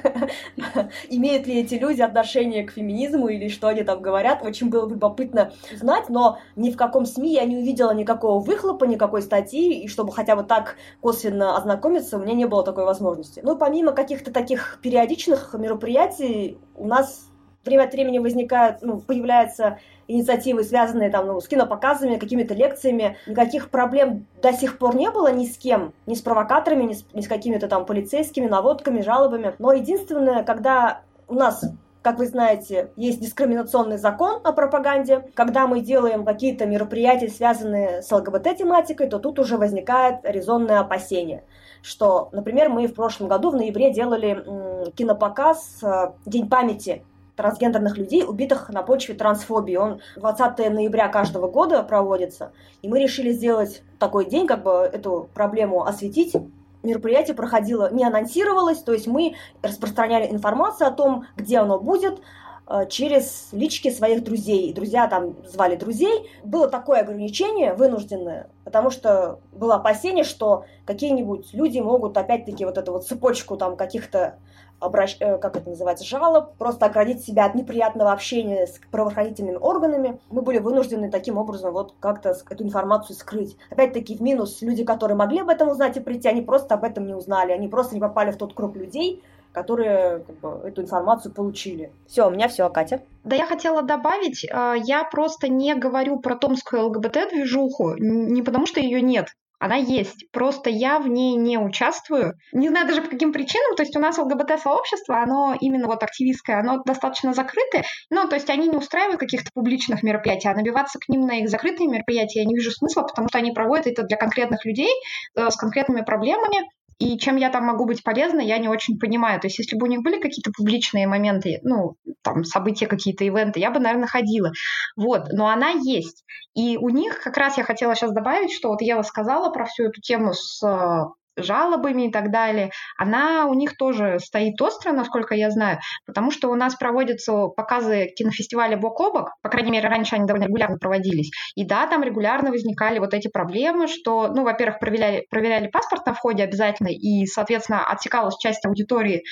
Имеют ли эти люди отношение к феминизму или что они там говорят, очень было бы любопытно знать, но ни в каком СМИ я не увидела никакого выхлопа, никакой статьи, и чтобы хотя бы так косвенно ознакомиться, у меня не было такой возможности. Ну, помимо каких-то таких периодичных мероприятий, у нас время от времени возникают, ну, появляются инициативы, связанные там, ну, с кинопоказами, какими-то лекциями. Никаких проблем до сих пор не было ни с кем, ни с провокаторами, ни с, ни с какими-то там полицейскими наводками, жалобами. Но единственное, когда у нас как вы знаете, есть дискриминационный закон о пропаганде. Когда мы делаем какие-то мероприятия, связанные с ЛГБТ-тематикой, то тут уже возникает резонное опасение что, например, мы в прошлом году в ноябре делали кинопоказ э, «День памяти трансгендерных людей, убитых на почве трансфобии. Он 20 ноября каждого года проводится. И мы решили сделать такой день, как бы эту проблему осветить. Мероприятие проходило, не анонсировалось, то есть мы распространяли информацию о том, где оно будет, э, через лички своих друзей. Друзья там звали друзей. Было такое ограничение вынужденное, потому что было опасение, что какие-нибудь люди могут опять-таки вот эту вот цепочку там каких-то обращ... Э, как это называется, жалоб, просто оградить себя от неприятного общения с правоохранительными органами. Мы были вынуждены таким образом вот как-то эту информацию скрыть. Опять-таки в минус люди, которые могли об этом узнать и прийти, они просто об этом не узнали, они просто не попали в тот круг людей, которые как бы, эту информацию получили. Все, у меня все, Катя. Да, я хотела добавить, э, я просто не говорю про томскую ЛГБТ-движуху, не потому что ее нет, она есть. Просто я в ней не участвую. Не знаю даже по каким причинам. То есть у нас ЛГБТ-сообщество, оно именно вот активистское, оно достаточно закрытое. Ну, то есть они не устраивают каких-то публичных мероприятий, а набиваться к ним на их закрытые мероприятия я не вижу смысла, потому что они проводят это для конкретных людей э, с конкретными проблемами. И чем я там могу быть полезна, я не очень понимаю. То есть, если бы у них были какие-то публичные моменты, ну, там, события какие-то, ивенты, я бы, наверное, ходила. Вот, но она есть. И у них, как раз я хотела сейчас добавить, что вот Ева сказала про всю эту тему с э, жалобами и так далее, она у них тоже стоит остро, насколько я знаю, потому что у нас проводятся показы кинофестиваля бок о бок, по крайней мере, раньше они довольно регулярно проводились, и да, там регулярно возникали вот эти проблемы, что, ну, во-первых, проверяли, проверяли паспорт на входе обязательно, и, соответственно, отсекалась часть аудитории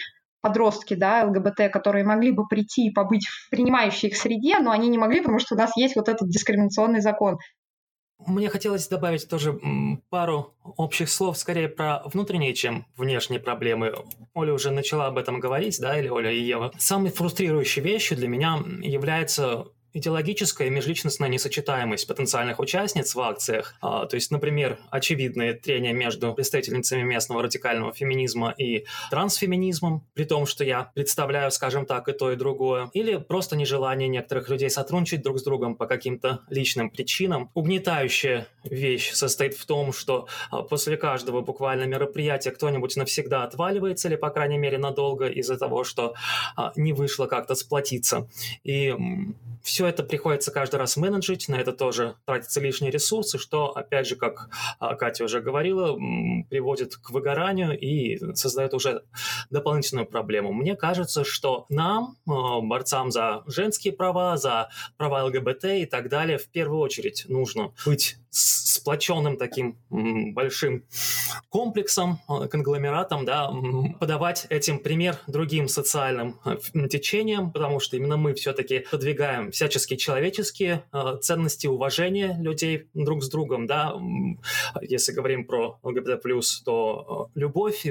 подростки, да, ЛГБТ, которые могли бы прийти и побыть в принимающей их среде, но они не могли, потому что у нас есть вот этот дискриминационный закон. Мне хотелось добавить тоже пару общих слов скорее про внутренние, чем внешние проблемы. Оля уже начала об этом говорить, да, или Оля и Ева. Самой фрустрирующей вещью для меня является идеологическая и межличностная несочетаемость потенциальных участниц в акциях, а, то есть, например, очевидные трения между представительницами местного радикального феминизма и трансфеминизмом, при том, что я представляю, скажем так, и то, и другое, или просто нежелание некоторых людей сотрудничать друг с другом по каким-то личным причинам. Угнетающая вещь состоит в том, что а, после каждого буквально мероприятия кто-нибудь навсегда отваливается, или, по крайней мере, надолго из-за того, что а, не вышло как-то сплотиться. И все это приходится каждый раз менеджить, на это тоже тратятся лишние ресурсы, что, опять же, как а, Катя уже говорила, приводит к выгоранию и создает уже дополнительную проблему. Мне кажется, что нам, а, борцам за женские права, за права ЛГБТ и так далее, в первую очередь нужно быть сплоченным таким большим комплексом, э, конгломератом, да, подавать этим пример другим социальным э, течениям, потому что именно мы все-таки продвигаем всяческие человеческие э, ценности, уважения людей друг с другом, да, если говорим про ЛГБТ+, то любовь,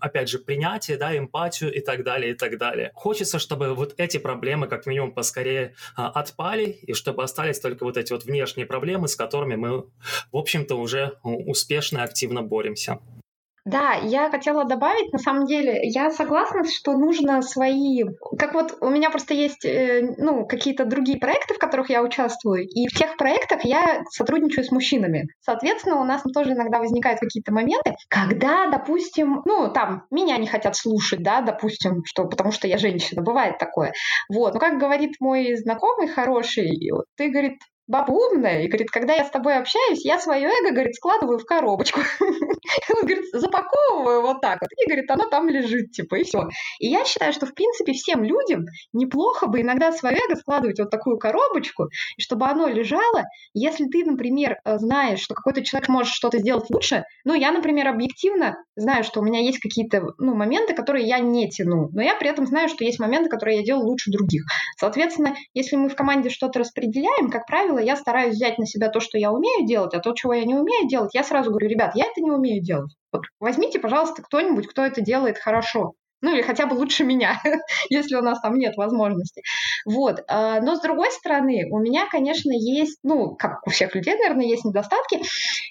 опять же, принятие, да, эмпатию и так далее, и так далее. Хочется, чтобы вот эти проблемы как минимум поскорее отпали, и чтобы остались только вот эти вот внешние проблемы, с которыми мы, в общем-то, уже успешно и активно боремся. Да, я хотела добавить, на самом деле, я согласна, что нужно свои... Как вот у меня просто есть, э, ну, какие-то другие проекты, в которых я участвую, и в тех проектах я сотрудничаю с мужчинами. Соответственно, у нас тоже иногда возникают какие-то моменты, когда, допустим, ну, там, меня не хотят слушать, да, допустим, что потому что я женщина, бывает такое. Вот, но как говорит мой знакомый хороший, ты, говорит, баба умная, и говорит, когда я с тобой общаюсь, я свое эго, говорит, складываю в коробочку. Говорит, запаковываю вот так вот, и, говорит, оно там лежит, типа, и все. И я считаю, что, в принципе, всем людям неплохо бы иногда свое эго складывать вот такую коробочку, чтобы оно лежало, если ты, например, э, знаешь, что какой-то человек может что-то сделать лучше, ну, я, например, объективно знаю, что у меня есть какие-то, ну, моменты, которые я не тяну, но я при этом знаю, что есть моменты, которые я делаю лучше других. Соответственно, если мы в команде что-то распределяем, как правило, правило, я стараюсь взять на себя то, что я умею делать, а то, чего я не умею делать, я сразу говорю, ребят, я это не умею делать. Вот возьмите, пожалуйста, кто-нибудь, кто это делает хорошо. Ну или хотя бы лучше меня, если у нас там нет возможности. Вот. А, но с другой стороны, у меня, конечно, есть, ну, как у всех людей, наверное, есть недостатки.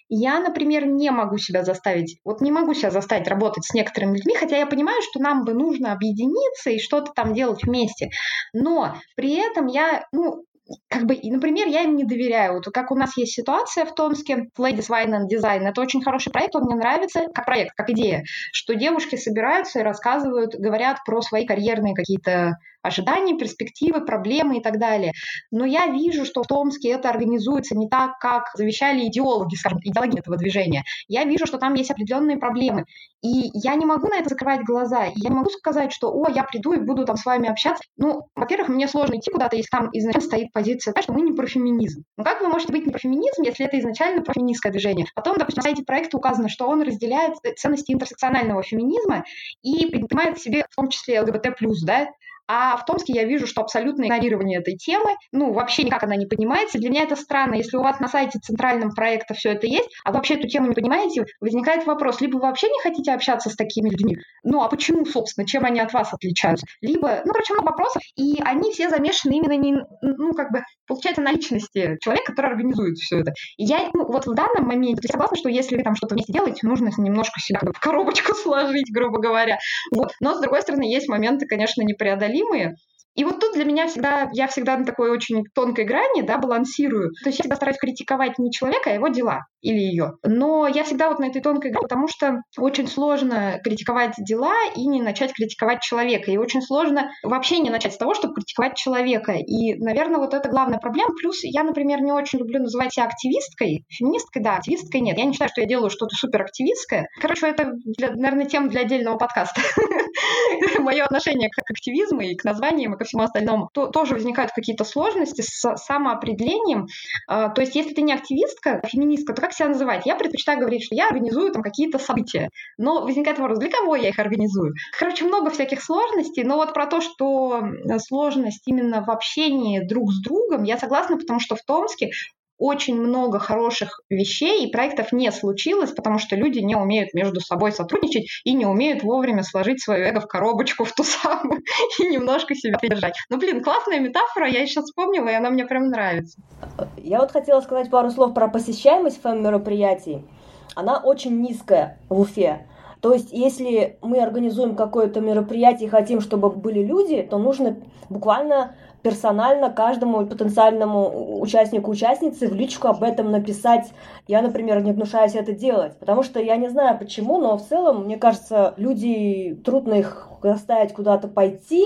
Я, например, не могу себя заставить, вот не могу себя заставить работать с некоторыми людьми, хотя я понимаю, что нам бы нужно объединиться и что-то там делать вместе. Но при этом я, ну, как бы, и, например, я им не доверяю. Вот как у нас есть ситуация в Томске, Ladies Wine and Design, это очень хороший проект, он мне нравится как проект, как идея, что девушки собираются и рассказывают, говорят про свои карьерные какие-то ожидания, перспективы, проблемы и так далее. Но я вижу, что в Томске это организуется не так, как завещали идеологи, скажем, идеологи этого движения. Я вижу, что там есть определенные проблемы. И я не могу на это закрывать глаза. Я не могу сказать, что, о, я приду и буду там с вами общаться. Ну, во-первых, мне сложно идти куда-то, если там изначально стоит позиция, что мы не про феминизм. Ну, как вы можете быть не про феминизм, если это изначально про феминистское движение? Потом, допустим, на сайте проекта указано, что он разделяет ценности интерсекционального феминизма и принимает в себе в том числе ЛГБТ+, да, а в Томске я вижу, что абсолютное игнорирование этой темы, ну, вообще никак она не поднимается. Для меня это странно. Если у вас на сайте центральном проекта все это есть, а вообще эту тему не понимаете, возникает вопрос, либо вы вообще не хотите общаться с такими людьми, ну, а почему, собственно, чем они от вас отличаются? Либо, ну, короче, много вопросов, и они все замешаны именно не, ну, как бы, получается, на личности человека, который организует все это. И я, ну, вот в данном моменте согласна, что если вы там что-то вместе делаете, нужно немножко себя в коробочку сложить, грубо говоря. Вот. Но, с другой стороны, есть моменты, конечно, непреодолимые, непреодолимые. И вот тут для меня всегда, я всегда на такой очень тонкой грани, да, балансирую. То есть я всегда стараюсь критиковать не человека, а его дела или ее. Но я всегда вот на этой тонкой грани, потому что очень сложно критиковать дела и не начать критиковать человека. И очень сложно вообще не начать с того, чтобы критиковать человека. И, наверное, вот это главная проблема. Плюс я, например, не очень люблю называть себя активисткой. Феминисткой, да, активисткой нет. Я не считаю, что я делаю что-то суперактивистское. Короче, это, для, наверное, тема для отдельного подкаста. Мое отношение к активизму и к названиям, и ко всему остальному. тоже возникают какие-то сложности с самоопределением. А, то есть, если ты не активистка, феминистка, то как себя называть? Я предпочитаю говорить, что я организую там какие-то события. Но возникает вопрос, для кого я их организую? Короче, много всяких сложностей, но вот про то, что сложность именно в общении друг с другом, я согласна, потому что в Томске очень много хороших вещей и проектов не случилось, потому что люди не умеют между собой сотрудничать и не умеют вовремя сложить свое эго в коробочку в ту самую и немножко себя придержать. Ну, блин, классная метафора, я сейчас вспомнила, и она мне прям нравится. Я вот хотела сказать пару слов про посещаемость фэм-мероприятий. Она очень низкая в Уфе. То есть, если мы организуем какое-то мероприятие и хотим, чтобы были люди, то нужно буквально персонально каждому потенциальному участнику, участнице в личку об этом написать. Я, например, не гнушаюсь это делать, потому что я не знаю почему, но в целом, мне кажется, люди, трудно их заставить куда-то пойти,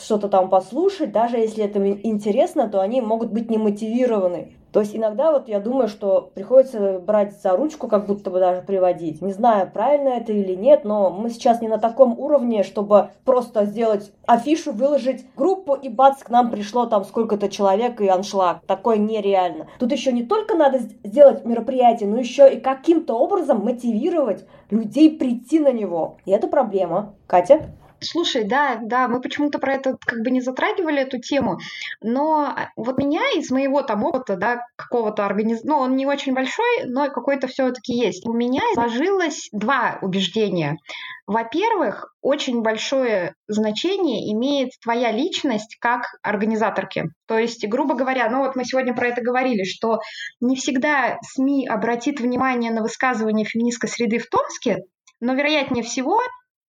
что-то там послушать, даже если это интересно, то они могут быть немотивированы. То есть иногда вот я думаю, что приходится брать за ручку, как будто бы даже приводить. Не знаю, правильно это или нет, но мы сейчас не на таком уровне, чтобы просто сделать афишу, выложить группу, и бац, к нам пришло там сколько-то человек и аншлаг. Такое нереально. Тут еще не только надо сделать мероприятие, но еще и каким-то образом мотивировать людей прийти на него. И это проблема. Катя? Слушай, да, да, мы почему-то про это как бы не затрагивали эту тему, но а, вот меня из моего там опыта, да, какого-то организ... ну, он не очень большой, но какой-то все-таки есть. У меня сложилось два убеждения. Во-первых, очень большое значение имеет твоя личность как организаторки. То есть, грубо говоря, ну вот мы сегодня про это говорили, что не всегда СМИ обратит внимание на высказывание феминистской среды в Томске, но вероятнее всего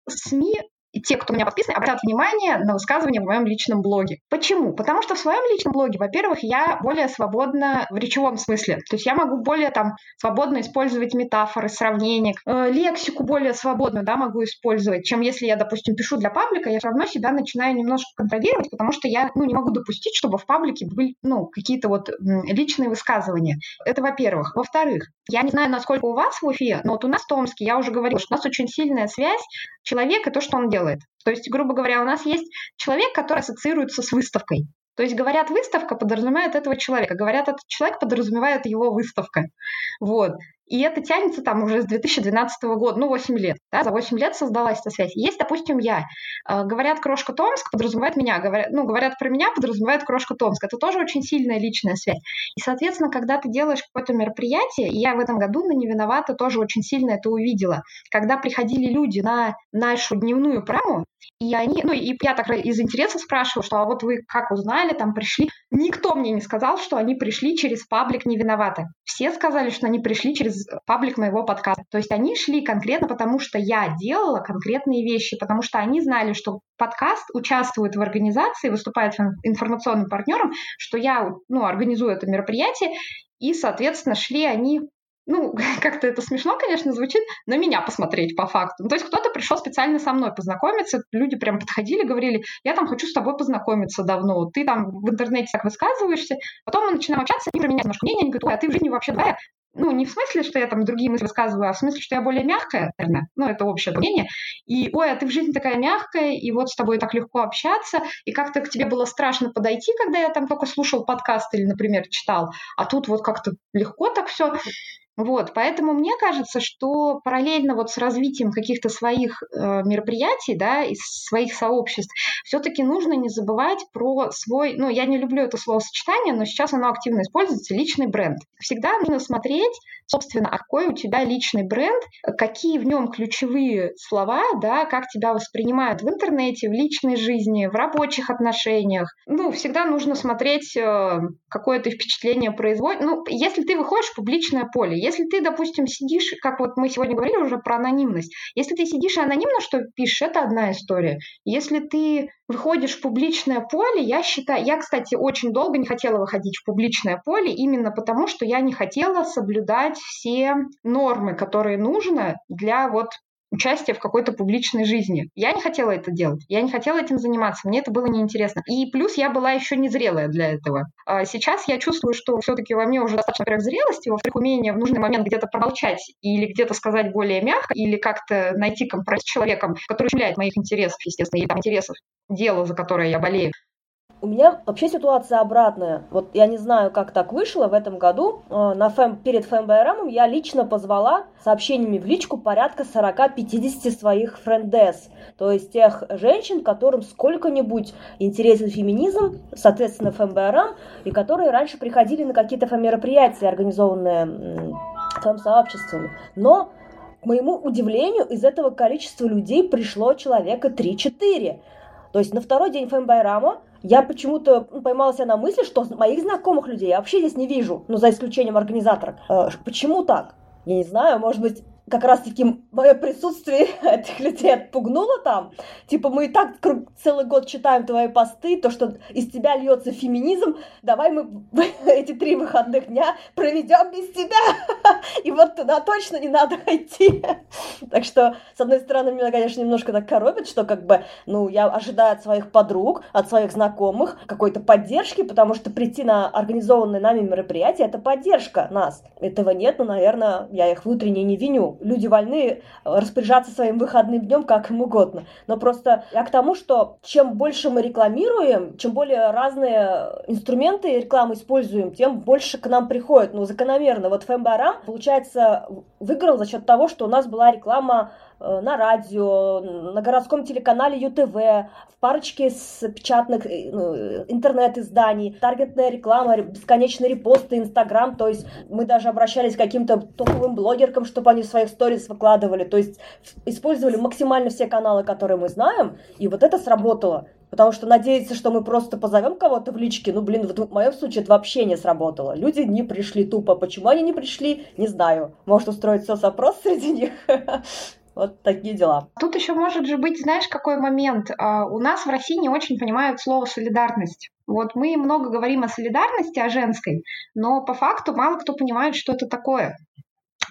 СМИ и те, кто меня подписаны, обратят внимание на высказывания в моем личном блоге. Почему? Потому что в своем личном блоге, во-первых, я более свободна в речевом смысле. То есть я могу более там свободно использовать метафоры, сравнения, э, лексику более свободно, да, могу использовать, чем если я, допустим, пишу для паблика, я все равно себя начинаю немножко контролировать, потому что я, ну, не могу допустить, чтобы в паблике были, ну, какие-то вот личные высказывания. Это во-первых. Во-вторых, я не знаю, насколько у вас в Уфе, но вот у нас в Томске, я уже говорила, что у нас очень сильная связь человека и то, что он делает делает. То есть, грубо говоря, у нас есть человек, который ассоциируется с выставкой. То есть говорят выставка, подразумевает этого человека. Говорят этот человек, подразумевает его выставка. Вот. И это тянется там уже с 2012 года, ну, 8 лет. Да, за 8 лет создалась эта связь. Есть, допустим, я. Э, говорят «Крошка Томск», подразумевает меня. Говорят, ну, говорят про меня, подразумевает «Крошка Томск». Это тоже очень сильная личная связь. И, соответственно, когда ты делаешь какое-то мероприятие, и я в этом году на «Не виновата» тоже очень сильно это увидела, когда приходили люди на нашу дневную программу, и они, ну, и я так из интереса спрашивала, что а вот вы как узнали, там пришли. Никто мне не сказал, что они пришли через паблик «Не виновата». Все сказали, что они пришли через паблик моего подкаста. То есть они шли конкретно потому, что я делала конкретные вещи, потому что они знали, что подкаст участвует в организации, выступает информационным партнером, что я ну, организую это мероприятие, и, соответственно, шли они ну, как-то это смешно, конечно, звучит, но меня посмотреть по факту. Ну, то есть кто-то пришел специально со мной познакомиться, люди прям подходили, говорили, я там хочу с тобой познакомиться давно, ты там в интернете так высказываешься, потом мы начинаем общаться, они меня немножко мнение, они говорят, ой, а ты в жизни вообще другая, ну, не в смысле, что я там другие мысли высказываю, а в смысле, что я более мягкая, наверное, ну, это общее мнение, и, ой, а ты в жизни такая мягкая, и вот с тобой так легко общаться, и как-то к тебе было страшно подойти, когда я там только слушал подкаст или, например, читал, а тут вот как-то легко так все, вот, поэтому мне кажется, что параллельно вот с развитием каких-то своих э, мероприятий, да, из своих сообществ, все-таки нужно не забывать про свой, ну, я не люблю это словосочетание, но сейчас оно активно используется, личный бренд. Всегда нужно смотреть, собственно, а какой у тебя личный бренд, какие в нем ключевые слова, да, как тебя воспринимают в интернете, в личной жизни, в рабочих отношениях. Ну, всегда нужно смотреть, э, какое ты впечатление производит. Ну, если ты выходишь в публичное поле, если ты, допустим, сидишь, как вот мы сегодня говорили уже про анонимность, если ты сидишь и анонимно что пишешь, это одна история. Если ты выходишь в публичное поле, я считаю, я, кстати, очень долго не хотела выходить в публичное поле, именно потому, что я не хотела соблюдать все нормы, которые нужно для вот участие в какой-то публичной жизни. Я не хотела это делать, я не хотела этим заниматься, мне это было неинтересно. И плюс я была еще незрелая для этого. А сейчас я чувствую, что все-таки во мне уже достаточно, во-первых, зрелости, во-вторых, умение в нужный момент где-то промолчать или где-то сказать более мягко, или как-то найти компромисс с человеком, который являет моих интересов, естественно, и там интересов дела, за которое я болею. У меня вообще ситуация обратная. Вот я не знаю, как так вышло в этом году. Э, на фэм, перед ФМБРМ я лично позвала сообщениями в личку порядка 40-50 своих френдес. То есть тех женщин, которым сколько-нибудь интересен феминизм, соответственно, ФМБРМ, и которые раньше приходили на какие-то мероприятия, организованные фэм-сообществами. Но к моему удивлению, из этого количества людей пришло человека 3-4. То есть на второй день Фэмбайрама я почему-то поймала себя на мысли, что моих знакомых людей я вообще здесь не вижу, ну, за исключением организатора. Э, почему так? Я не знаю, может быть, как раз-таки мое присутствие этих людей отпугнуло там. Типа, мы и так целый год читаем твои посты, то, что из тебя льется феминизм, давай мы эти три выходных дня проведем без тебя. И вот туда точно не надо идти. Так что, с одной стороны, меня, конечно, немножко так коробит, что как бы, ну, я ожидаю от своих подруг, от своих знакомых какой-то поддержки, потому что прийти на организованное нами мероприятие – это поддержка нас. Этого нет, но, наверное, я их внутренне не виню люди вольны э, распоряжаться своим выходным днем как им угодно. Но просто я к тому, что чем больше мы рекламируем, чем более разные инструменты рекламы используем, тем больше к нам приходит. Ну, закономерно. Вот Фэмбарам, получается, выиграл за счет того, что у нас была реклама на радио, на городском телеканале ЮТВ, в парочке с печатных э, ну, интернет-изданий, таргетная реклама, бесконечные репосты, Инстаграм, то есть мы даже обращались к каким-то топовым блогеркам, чтобы они в своих сторис выкладывали, то есть использовали максимально все каналы, которые мы знаем, и вот это сработало. Потому что надеяться, что мы просто позовем кого-то в личке, ну, блин, в моем случае это вообще не сработало. Люди не пришли тупо. Почему они не пришли, не знаю. Может устроить соцопрос среди них? Вот такие дела. Тут еще может же быть, знаешь, какой момент? А, у нас в России не очень понимают слово солидарность. Вот мы много говорим о солидарности, о женской, но по факту мало кто понимает, что это такое.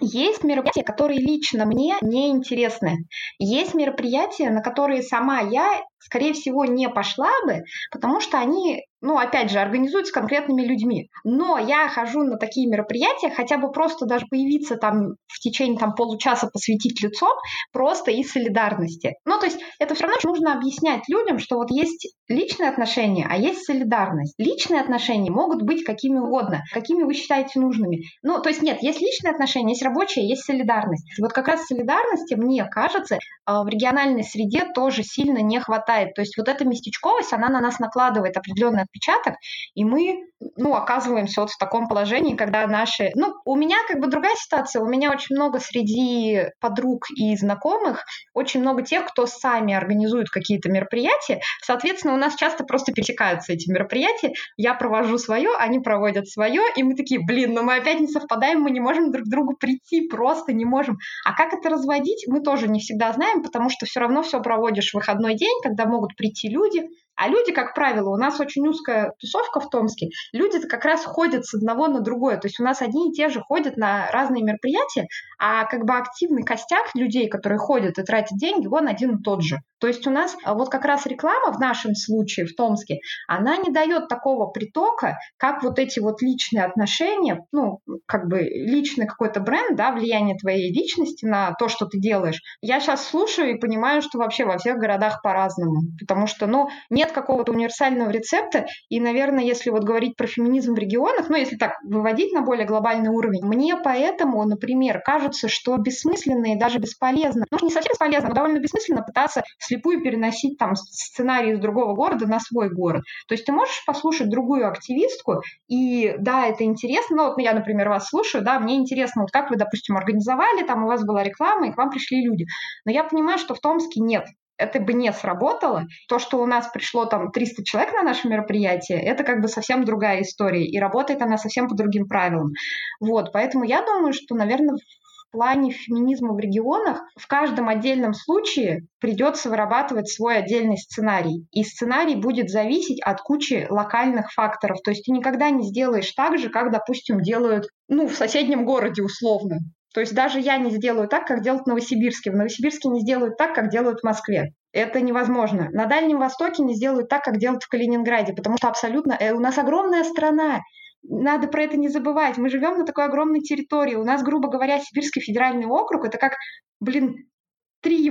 Есть мероприятия, которые лично мне не интересны. Есть мероприятия, на которые сама я, скорее всего, не пошла бы, потому что они ну, опять же, организуют с конкретными людьми. Но я хожу на такие мероприятия, хотя бы просто даже появиться там в течение там, получаса, посвятить лицом, просто из солидарности. Ну, то есть это все равно нужно объяснять людям, что вот есть личные отношения, а есть солидарность. Личные отношения могут быть какими угодно, какими вы считаете нужными. Ну, то есть нет, есть личные отношения, есть рабочие, есть солидарность. Вот как раз солидарности, мне кажется, а, в региональной среде тоже сильно не хватает. То есть вот эта местечковость, она на нас накладывает определенный отпечаток, и мы, ну, оказываемся вот в таком положении, когда наши... Ну, у меня как бы другая ситуация. У меня очень много среди подруг и знакомых, очень много тех, кто сами организуют какие-то мероприятия. Соответственно, у нас часто просто пересекаются эти мероприятия. Я провожу свое, они проводят свое, и мы такие, блин, но мы опять не совпадаем, мы не можем друг к другу прийти, просто не можем. А как это разводить, мы тоже не всегда знаем, потому что все равно все проводишь в выходной день, когда могут прийти люди, а люди, как правило, у нас очень узкая тусовка в Томске, люди как раз ходят с одного на другое. То есть у нас одни и те же ходят на разные мероприятия, а как бы активный костяк людей, которые ходят и тратят деньги, он один и тот же. То есть у нас а, вот как раз реклама в нашем случае, в Томске, она не дает такого притока, как вот эти вот личные отношения, ну, как бы личный какой-то бренд, да, влияние твоей личности на то, что ты делаешь. Я сейчас слушаю и понимаю, что вообще во всех городах по-разному, потому что, ну, нет какого-то универсального рецепта, и, наверное, если вот говорить про феминизм в регионах, ну, если так выводить на более глобальный уровень, мне поэтому, например, кажется, что бессмысленно и даже бесполезно, ну, не совсем бесполезно, но довольно бессмысленно пытаться вслепую переносить там сценарий из другого города на свой город. То есть ты можешь послушать другую активистку, и да, это интересно, ну вот я, например, вас слушаю, да, мне интересно, вот как вы, допустим, организовали, там у вас была реклама, и к вам пришли люди. Но я понимаю, что в Томске нет это бы не сработало. То, что у нас пришло там 300 человек на наше мероприятие, это как бы совсем другая история, и работает она совсем по другим правилам. Вот, поэтому я думаю, что, наверное, плане феминизма в регионах в каждом отдельном случае придется вырабатывать свой отдельный сценарий. И сценарий будет зависеть от кучи локальных факторов. То есть ты никогда не сделаешь так же, как, допустим, делают ну, в соседнем городе условно. То есть даже я не сделаю так, как делают в Новосибирске. В Новосибирске не сделают так, как делают в Москве. Это невозможно. На Дальнем Востоке не сделают так, как делают в Калининграде, потому что абсолютно... Э, у нас огромная страна, надо про это не забывать. Мы живем на такой огромной территории. У нас, грубо говоря, Сибирский федеральный округ, это как, блин,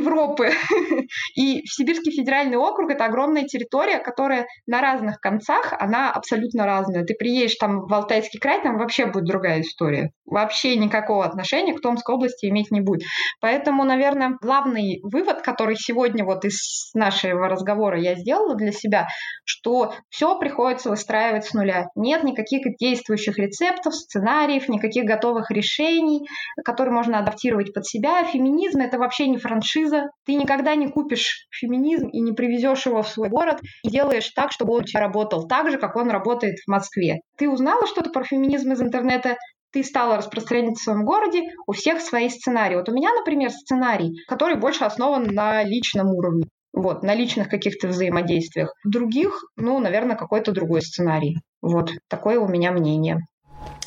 Европы. И Сибирский федеральный округ — это огромная территория, которая на разных концах, она абсолютно разная. Ты приедешь там в Алтайский край, там вообще будет другая история. Вообще никакого отношения к Томской области иметь не будет. Поэтому, наверное, главный вывод, который сегодня вот из нашего разговора я сделала для себя, что все приходится выстраивать с нуля. Нет никаких действующих рецептов, сценариев, никаких готовых решений, которые можно адаптировать под себя. Феминизм — это вообще не французский франшиза. Ты никогда не купишь феминизм и не привезешь его в свой город и делаешь так, чтобы он у тебя работал так же, как он работает в Москве. Ты узнала что-то про феминизм из интернета, ты стала распространять в своем городе, у всех свои сценарии. Вот у меня, например, сценарий, который больше основан на личном уровне. Вот, на личных каких-то взаимодействиях. Других, ну, наверное, какой-то другой сценарий. Вот, такое у меня мнение.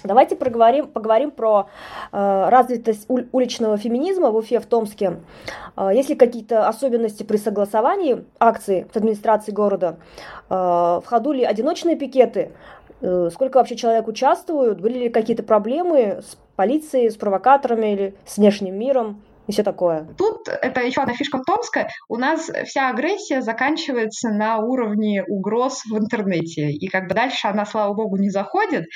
Давайте проговорим, поговорим про э, развитость ули- уличного феминизма в Уфе, в Томске. Э, есть ли какие-то особенности при согласовании акций с администрацией города? Э, в ходу ли одиночные пикеты? Э, сколько вообще человек участвуют? Были ли какие-то проблемы с полицией, с провокаторами или с внешним миром? И все такое. Тут это еще одна фишка Томска. У нас вся агрессия заканчивается на уровне угроз в интернете. И как бы дальше она, слава богу, не заходит.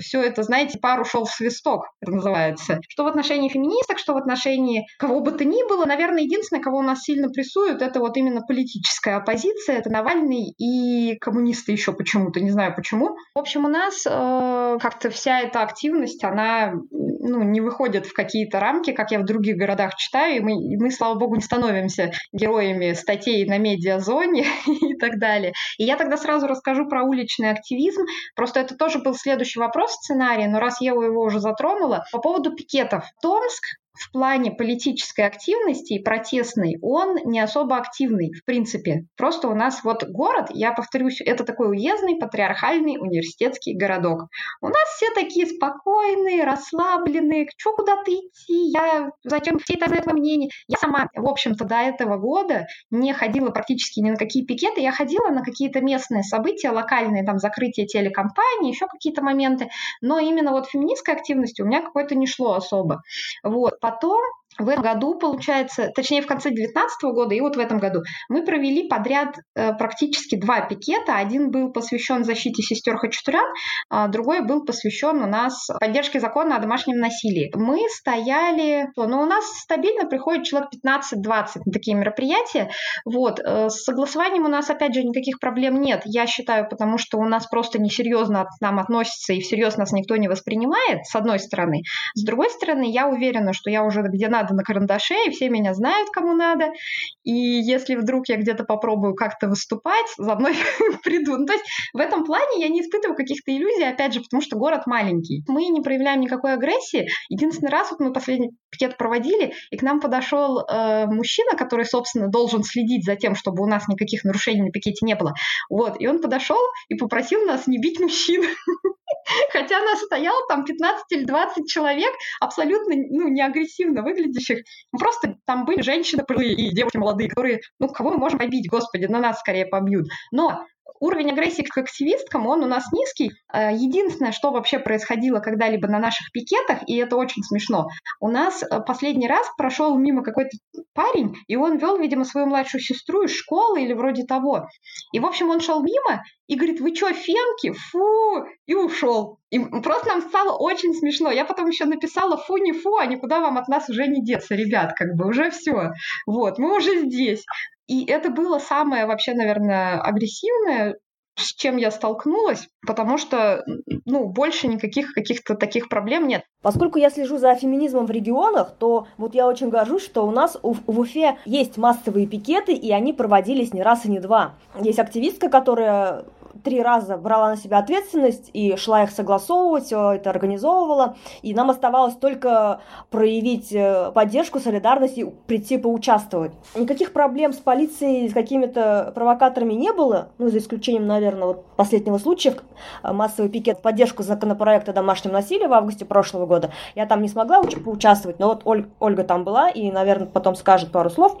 Все это, знаете, пар ушел в свисток, это называется. Что в отношении феминисток, что в отношении кого бы то ни было, наверное, единственное, кого у нас сильно прессуют, это вот именно политическая оппозиция. Это Навальный и коммунисты еще почему-то, не знаю почему. В общем, у нас э, как-то вся эта активность, она ну, не выходит в какие-то рамки, как я в других городах читаю, и мы, и мы, слава богу, не становимся героями статей на медиазоне и так далее. И я тогда сразу расскажу про уличный активизм. Просто это тоже был следующий вопрос сценария, но раз я его уже затронула, по поводу пикетов. Томск в плане политической активности и протестной он не особо активный, в принципе. Просто у нас вот город, я повторюсь, это такой уездный, патриархальный университетский городок. У нас все такие спокойные, расслабленные, что куда-то идти, я зачем все это этого мнение. Я сама, в общем-то, до этого года не ходила практически ни на какие пикеты, я ходила на какие-то местные события, локальные, там, закрытие телекомпании, еще какие-то моменты, но именно вот феминистской активности у меня какой-то не шло особо. Вот. Потом в этом году, получается, точнее в конце 2019 года и вот в этом году, мы провели подряд э, практически два пикета. Один был посвящен защите сестер Хачатурян, а другой был посвящен у нас поддержке закона о домашнем насилии. Мы стояли, ну у нас стабильно приходит человек 15-20 на такие мероприятия. Вот. Э, с согласованием у нас, опять же, никаких проблем нет. Я считаю, потому что у нас просто несерьезно к нам относятся и всерьез нас никто не воспринимает, с одной стороны. С другой стороны, я уверена, что я уже где надо надо на карандаше, и все меня знают, кому надо. И если вдруг я где-то попробую как-то выступать, за мной придут. Ну, то есть в этом плане я не испытываю каких-то иллюзий, опять же, потому что город маленький. Мы не проявляем никакой агрессии. Единственный раз вот мы последний пикет проводили, и к нам подошел э, мужчина, который, собственно, должен следить за тем, чтобы у нас никаких нарушений на пикете не было. Вот, и он подошел и попросил нас не бить мужчин. Хотя нас стояло там 15 или 20 человек, абсолютно ну, не агрессивно выглядящих. Ну, просто там были женщины и девушки молодые, которые, ну, кого мы можем побить, господи, на нас скорее побьют. Но уровень агрессии к активисткам, он у нас низкий. А, единственное, что вообще происходило когда-либо на наших пикетах, и это очень смешно, у нас э, последний раз прошел мимо какой-то парень, и он вел, видимо, свою младшую сестру из школы или вроде того. И, в общем, он шел мимо и говорит, вы что, фемки? Фу! И ушел. И просто нам стало очень смешно. Я потом еще написала, фу, не фу, а никуда вам от нас уже не деться, ребят, как бы уже все. Вот, мы уже здесь. И это было самое вообще, наверное, агрессивное, с чем я столкнулась, потому что, ну, больше никаких каких-то таких проблем нет. Поскольку я слежу за феминизмом в регионах, то вот я очень горжусь, что у нас в, в Уфе есть массовые пикеты, и они проводились не раз и не два. Есть активистка, которая три раза брала на себя ответственность и шла их согласовывать, все это организовывала. И нам оставалось только проявить э, поддержку, солидарность и прийти поучаствовать. Никаких проблем с полицией, с какими-то провокаторами не было, ну, за исключением, наверное, вот последнего случая, э, массовый пикет поддержку законопроекта о домашнем насилии в августе прошлого года. Я там не смогла поучаствовать, но вот Оль, Ольга там была и, наверное, потом скажет пару слов.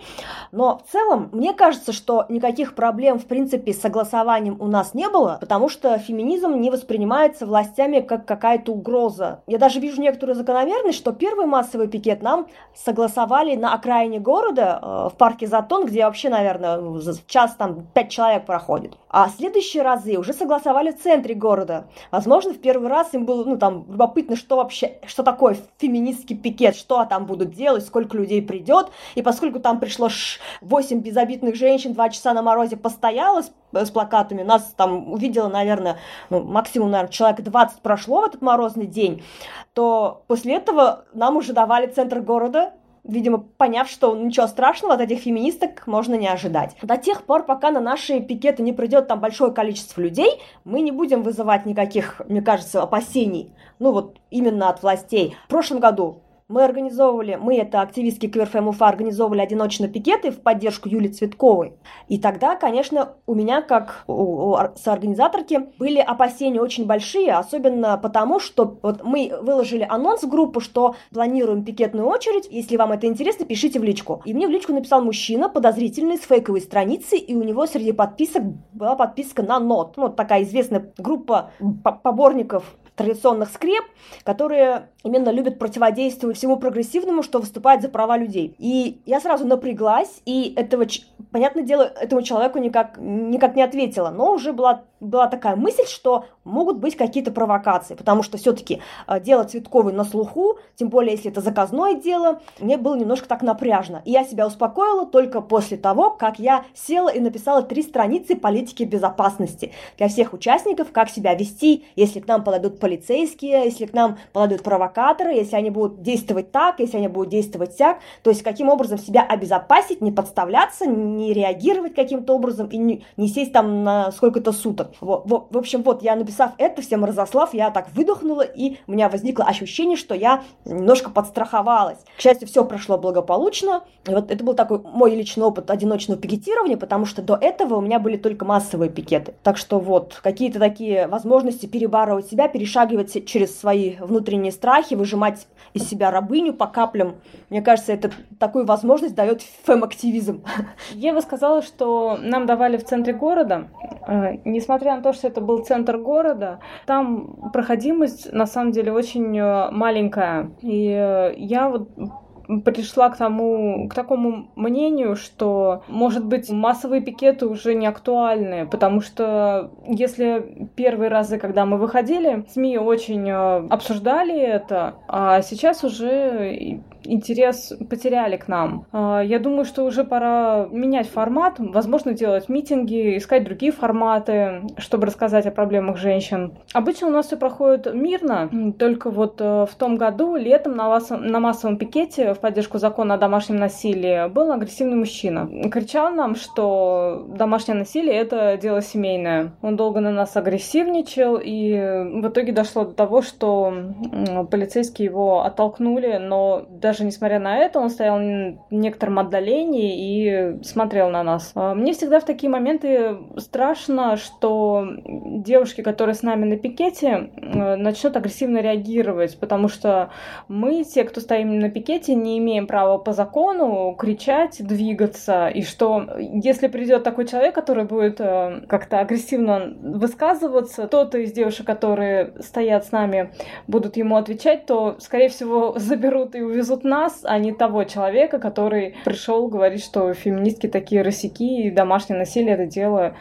Но в целом, мне кажется, что никаких проблем, в принципе, с согласованием у нас не было, было, потому что феминизм не воспринимается властями как какая-то угроза. Я даже вижу некоторую закономерность, что первый массовый пикет нам согласовали на окраине города, э, в парке Затон, где вообще, наверное, в час там пять человек проходит. А следующие разы уже согласовали в центре города. Возможно, в первый раз им было, ну, там, любопытно, что вообще, что такое феминистский пикет, что там будут делать, сколько людей придет. И поскольку там пришло 8 безобидных женщин, 2 часа на морозе постояло с, с плакатами, нас там увидело, наверное, ну, максимум, наверное, человек 20 прошло в этот морозный день, то после этого нам уже давали центр города, видимо, поняв, что ничего страшного от этих феминисток можно не ожидать. До тех пор, пока на наши пикеты не придет там большое количество людей, мы не будем вызывать никаких, мне кажется, опасений, ну вот именно от властей. В прошлом году мы организовывали, мы, это активистки КВРФМ Уфа, организовывали одиночные пикеты в поддержку Юли Цветковой. И тогда, конечно, у меня, как у, у соорганизаторки, были опасения очень большие, особенно потому, что вот мы выложили анонс в группу, что планируем пикетную очередь. Если вам это интересно, пишите в личку. И мне в личку написал мужчина, подозрительный, с фейковой страницы, и у него среди подписок была подписка на НОТ. Вот такая известная группа поборников традиционных скреп, которые именно любят противодействовать всему прогрессивному, что выступает за права людей. И я сразу напряглась, и этого, понятное дело, этому человеку никак, никак не ответила, но уже была, была такая мысль, что могут быть какие-то провокации, потому что все-таки э, дело Цветковой на слуху, тем более, если это заказное дело, мне было немножко так напряжно. И я себя успокоила только после того, как я села и написала три страницы политики безопасности для всех участников, как себя вести, если к нам подойдут полицейские, если к нам подойдут провокаторы, если они будут действовать так, если они будут действовать так, то есть каким образом себя обезопасить, не подставляться, не реагировать каким-то образом и не, не сесть там на сколько-то суток. Вот, вот, в общем, вот я написав это, всем разослав, я так выдохнула, и у меня возникло ощущение, что я немножко подстраховалась. К счастью, все прошло благополучно. И вот это был такой мой личный опыт одиночного пикетирования, потому что до этого у меня были только массовые пикеты. Так что вот, какие-то такие возможности перебарывать себя, перешагивать через свои внутренние страхи, выжимать из себя рабыню по каплям. Мне кажется, это такую возможность дает фэм-активизм. Ева сказала, что нам давали в центре города. Э, несмотря на то, что это был центр города, там проходимость на самом деле очень э, маленькая. И э, я вот пришла к тому, к такому мнению, что, может быть, массовые пикеты уже не актуальны, потому что если первые разы, когда мы выходили, СМИ очень э, обсуждали это, а сейчас уже интерес потеряли к нам. А, я думаю, что уже пора менять формат, возможно, делать митинги, искать другие форматы, чтобы рассказать о проблемах женщин. Обычно у нас все проходит мирно, только вот э, в том году, летом на, вас, на массовом пикете в поддержку закона о домашнем насилии был агрессивный мужчина. Кричал нам, что домашнее насилие — это дело семейное. Он долго на нас агрессивничал, и в итоге дошло до того, что полицейские его оттолкнули, но даже даже несмотря на это, он стоял в некотором отдалении и смотрел на нас. А, мне всегда в такие моменты страшно, что девушки, которые с нами на пикете, начнут агрессивно реагировать, потому что мы, те, кто стоим на пикете, не имеем права по закону кричать, двигаться, и что если придет такой человек, который будет э, как-то агрессивно высказываться, кто-то из девушек, которые стоят с нами, будут ему отвечать, то, скорее всего, заберут и увезут нас, а не того человека, который пришел говорить, что феминистки такие росяки и домашнее насилие это дело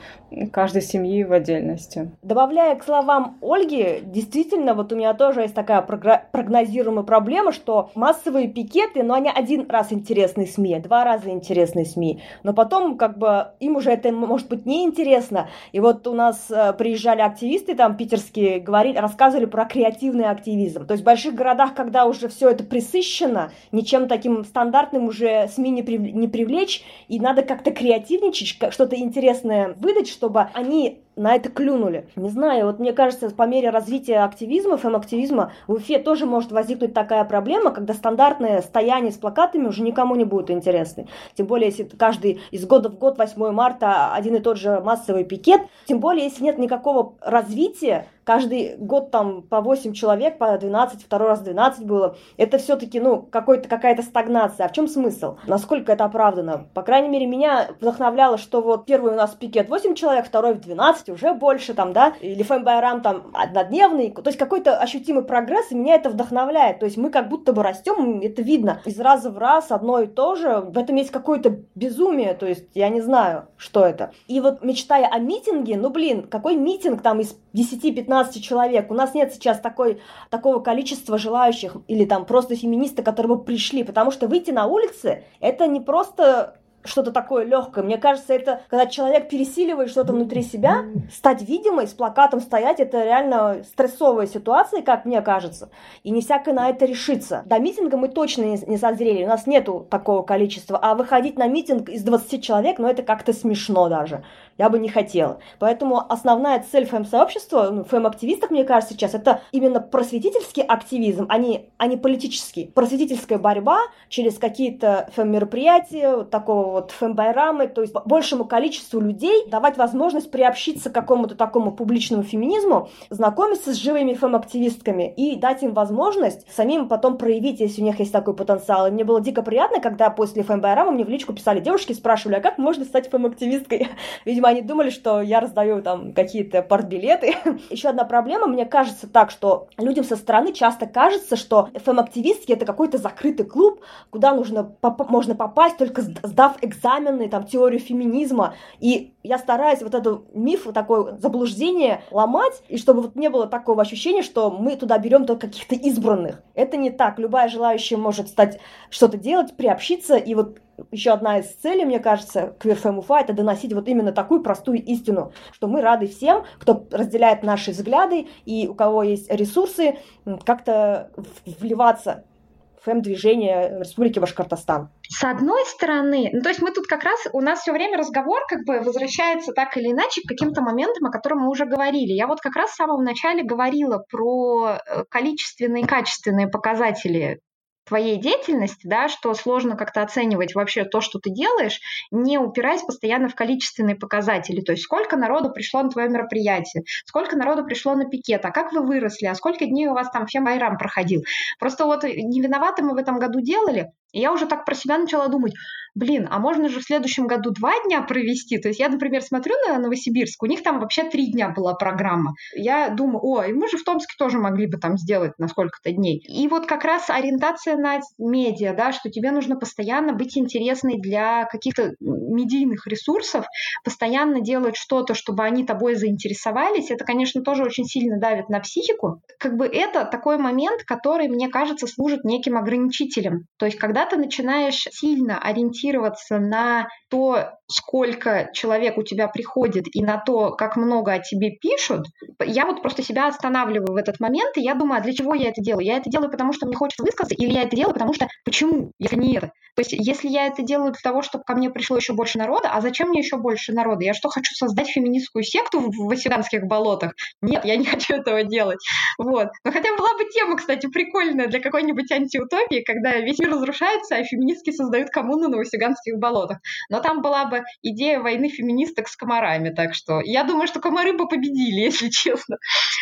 каждой семьи в отдельности. Добавляя к словам Ольги, действительно, вот у меня тоже есть такая прогнозируемая проблема, что массовые пикеты, но ну, они один раз интересны СМИ, два раза интересны СМИ, но потом как бы им уже это может быть неинтересно. И вот у нас э, приезжали активисты там питерские, говорили, рассказывали про креативный активизм. То есть в больших городах, когда уже все это присыщено, ничем таким стандартным уже СМИ не, прив... не привлечь, и надо как-то креативничать, что-то интересное выдать, чтобы они на это клюнули. Не знаю, вот мне кажется, по мере развития активизма, фэм-активизма, в Уфе тоже может возникнуть такая проблема, когда стандартное стояние с плакатами уже никому не будет интересны. Тем более, если каждый из года в год, 8 марта, один и тот же массовый пикет, тем более, если нет никакого развития, каждый год там по 8 человек, по 12, второй раз 12 было, это все-таки, ну, какая-то стагнация. А в чем смысл? Насколько это оправдано? По крайней мере, меня вдохновляло, что вот первый у нас пикет 8 человек, второй в 12 слушайте, уже больше там, да, или фэм-байрам там однодневный, то есть какой-то ощутимый прогресс, и меня это вдохновляет, то есть мы как будто бы растем, это видно из раза в раз одно и то же, в этом есть какое-то безумие, то есть я не знаю, что это. И вот мечтая о митинге, ну блин, какой митинг там из 10-15 человек, у нас нет сейчас такой, такого количества желающих или там просто феминисты, которые бы пришли, потому что выйти на улицы, это не просто что-то такое легкое. Мне кажется, это когда человек пересиливает что-то внутри себя, стать видимой, с плакатом стоять, это реально стрессовая ситуация, как мне кажется. И не всякое на это решится. До митинга мы точно не, созрели, у нас нету такого количества. А выходить на митинг из 20 человек, ну это как-то смешно даже я бы не хотела. Поэтому основная цель фэм-сообщества, ну, фэм-активистов, мне кажется, сейчас, это именно просветительский активизм, а не, а не политический. Просветительская борьба через какие-то фэм-мероприятия, вот такого вот фэм-байрамы, то есть большему количеству людей давать возможность приобщиться к какому-то такому публичному феминизму, знакомиться с живыми фэм-активистками и дать им возможность самим потом проявить, если у них есть такой потенциал. И мне было дико приятно, когда после фэм-байрама мне в личку писали девушки, спрашивали, а как можно стать фэм-активисткой? Видимо, Видимо, они думали, что я раздаю там какие-то портбилеты. Еще одна проблема, мне кажется так, что людям со стороны часто кажется, что фэм-активистки это какой-то закрытый клуб, куда нужно, поп- можно попасть только сдав экзамены, там, теорию феминизма. И я стараюсь вот этот миф, такое заблуждение ломать, и чтобы вот не было такого ощущения, что мы туда берем только каких-то избранных. Это не так. Любая желающая может стать что-то делать, приобщиться, и вот еще одна из целей, мне кажется, Квирфэм Уфа, это доносить вот именно такую простую истину, что мы рады всем, кто разделяет наши взгляды и у кого есть ресурсы, как-то вливаться в фэм-движение Республики Башкортостан. С одной стороны, ну то есть мы тут как раз, у нас все время разговор как бы возвращается так или иначе к каким-то моментам, о которых мы уже говорили. Я вот как раз в самом начале говорила про э, количественные и качественные показатели твоей деятельности, да, что сложно как-то оценивать вообще то, что ты делаешь, не упираясь постоянно в количественные показатели. То есть сколько народу пришло на твое мероприятие, сколько народу пришло на пикет, а как вы выросли, а сколько дней у вас там фембайрам проходил. Просто вот не виноваты мы в этом году делали, и я уже так про себя начала думать, блин, а можно же в следующем году два дня провести? То есть я, например, смотрю на Новосибирск, у них там вообще три дня была программа. Я думаю, о, и мы же в Томске тоже могли бы там сделать на сколько-то дней. И вот как раз ориентация на медиа, да, что тебе нужно постоянно быть интересной для каких-то медийных ресурсов, постоянно делать что-то, чтобы они тобой заинтересовались, это, конечно, тоже очень сильно давит на психику. Как бы это такой момент, который, мне кажется, служит неким ограничителем. То есть когда ты начинаешь сильно ориентироваться ориентироваться на то, сколько человек у тебя приходит и на то, как много о тебе пишут, я вот просто себя останавливаю в этот момент, и я думаю, а для чего я это делаю? Я это делаю, потому что мне хочется высказаться, или я это делаю, потому что почему, если не это? То есть, если я это делаю для того, чтобы ко мне пришло еще больше народа, а зачем мне еще больше народа? Я что, хочу создать феминистскую секту в Васиганских болотах? Нет, я не хочу этого делать. Вот. Но хотя была бы тема, кстати, прикольная для какой-нибудь антиутопии, когда весь мир разрушается, а феминистки создают коммуну на Васиганских болотах. Но там была бы идея войны феминисток с комарами, так что я думаю, что комары бы победили, если честно.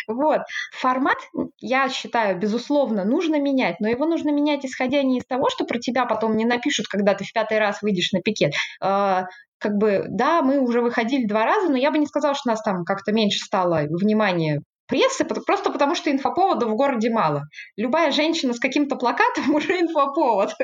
Вот. Формат, я считаю, безусловно, нужно менять, но его нужно менять, исходя не из того, что про тебя потом не напишут, напишут, когда ты в пятый раз выйдешь на пикет. А, как бы, да, мы уже выходили два раза, но я бы не сказала, что нас там как-то меньше стало внимания прессы, просто потому что инфоповодов в городе мало. Любая женщина с каким-то плакатом уже инфоповод.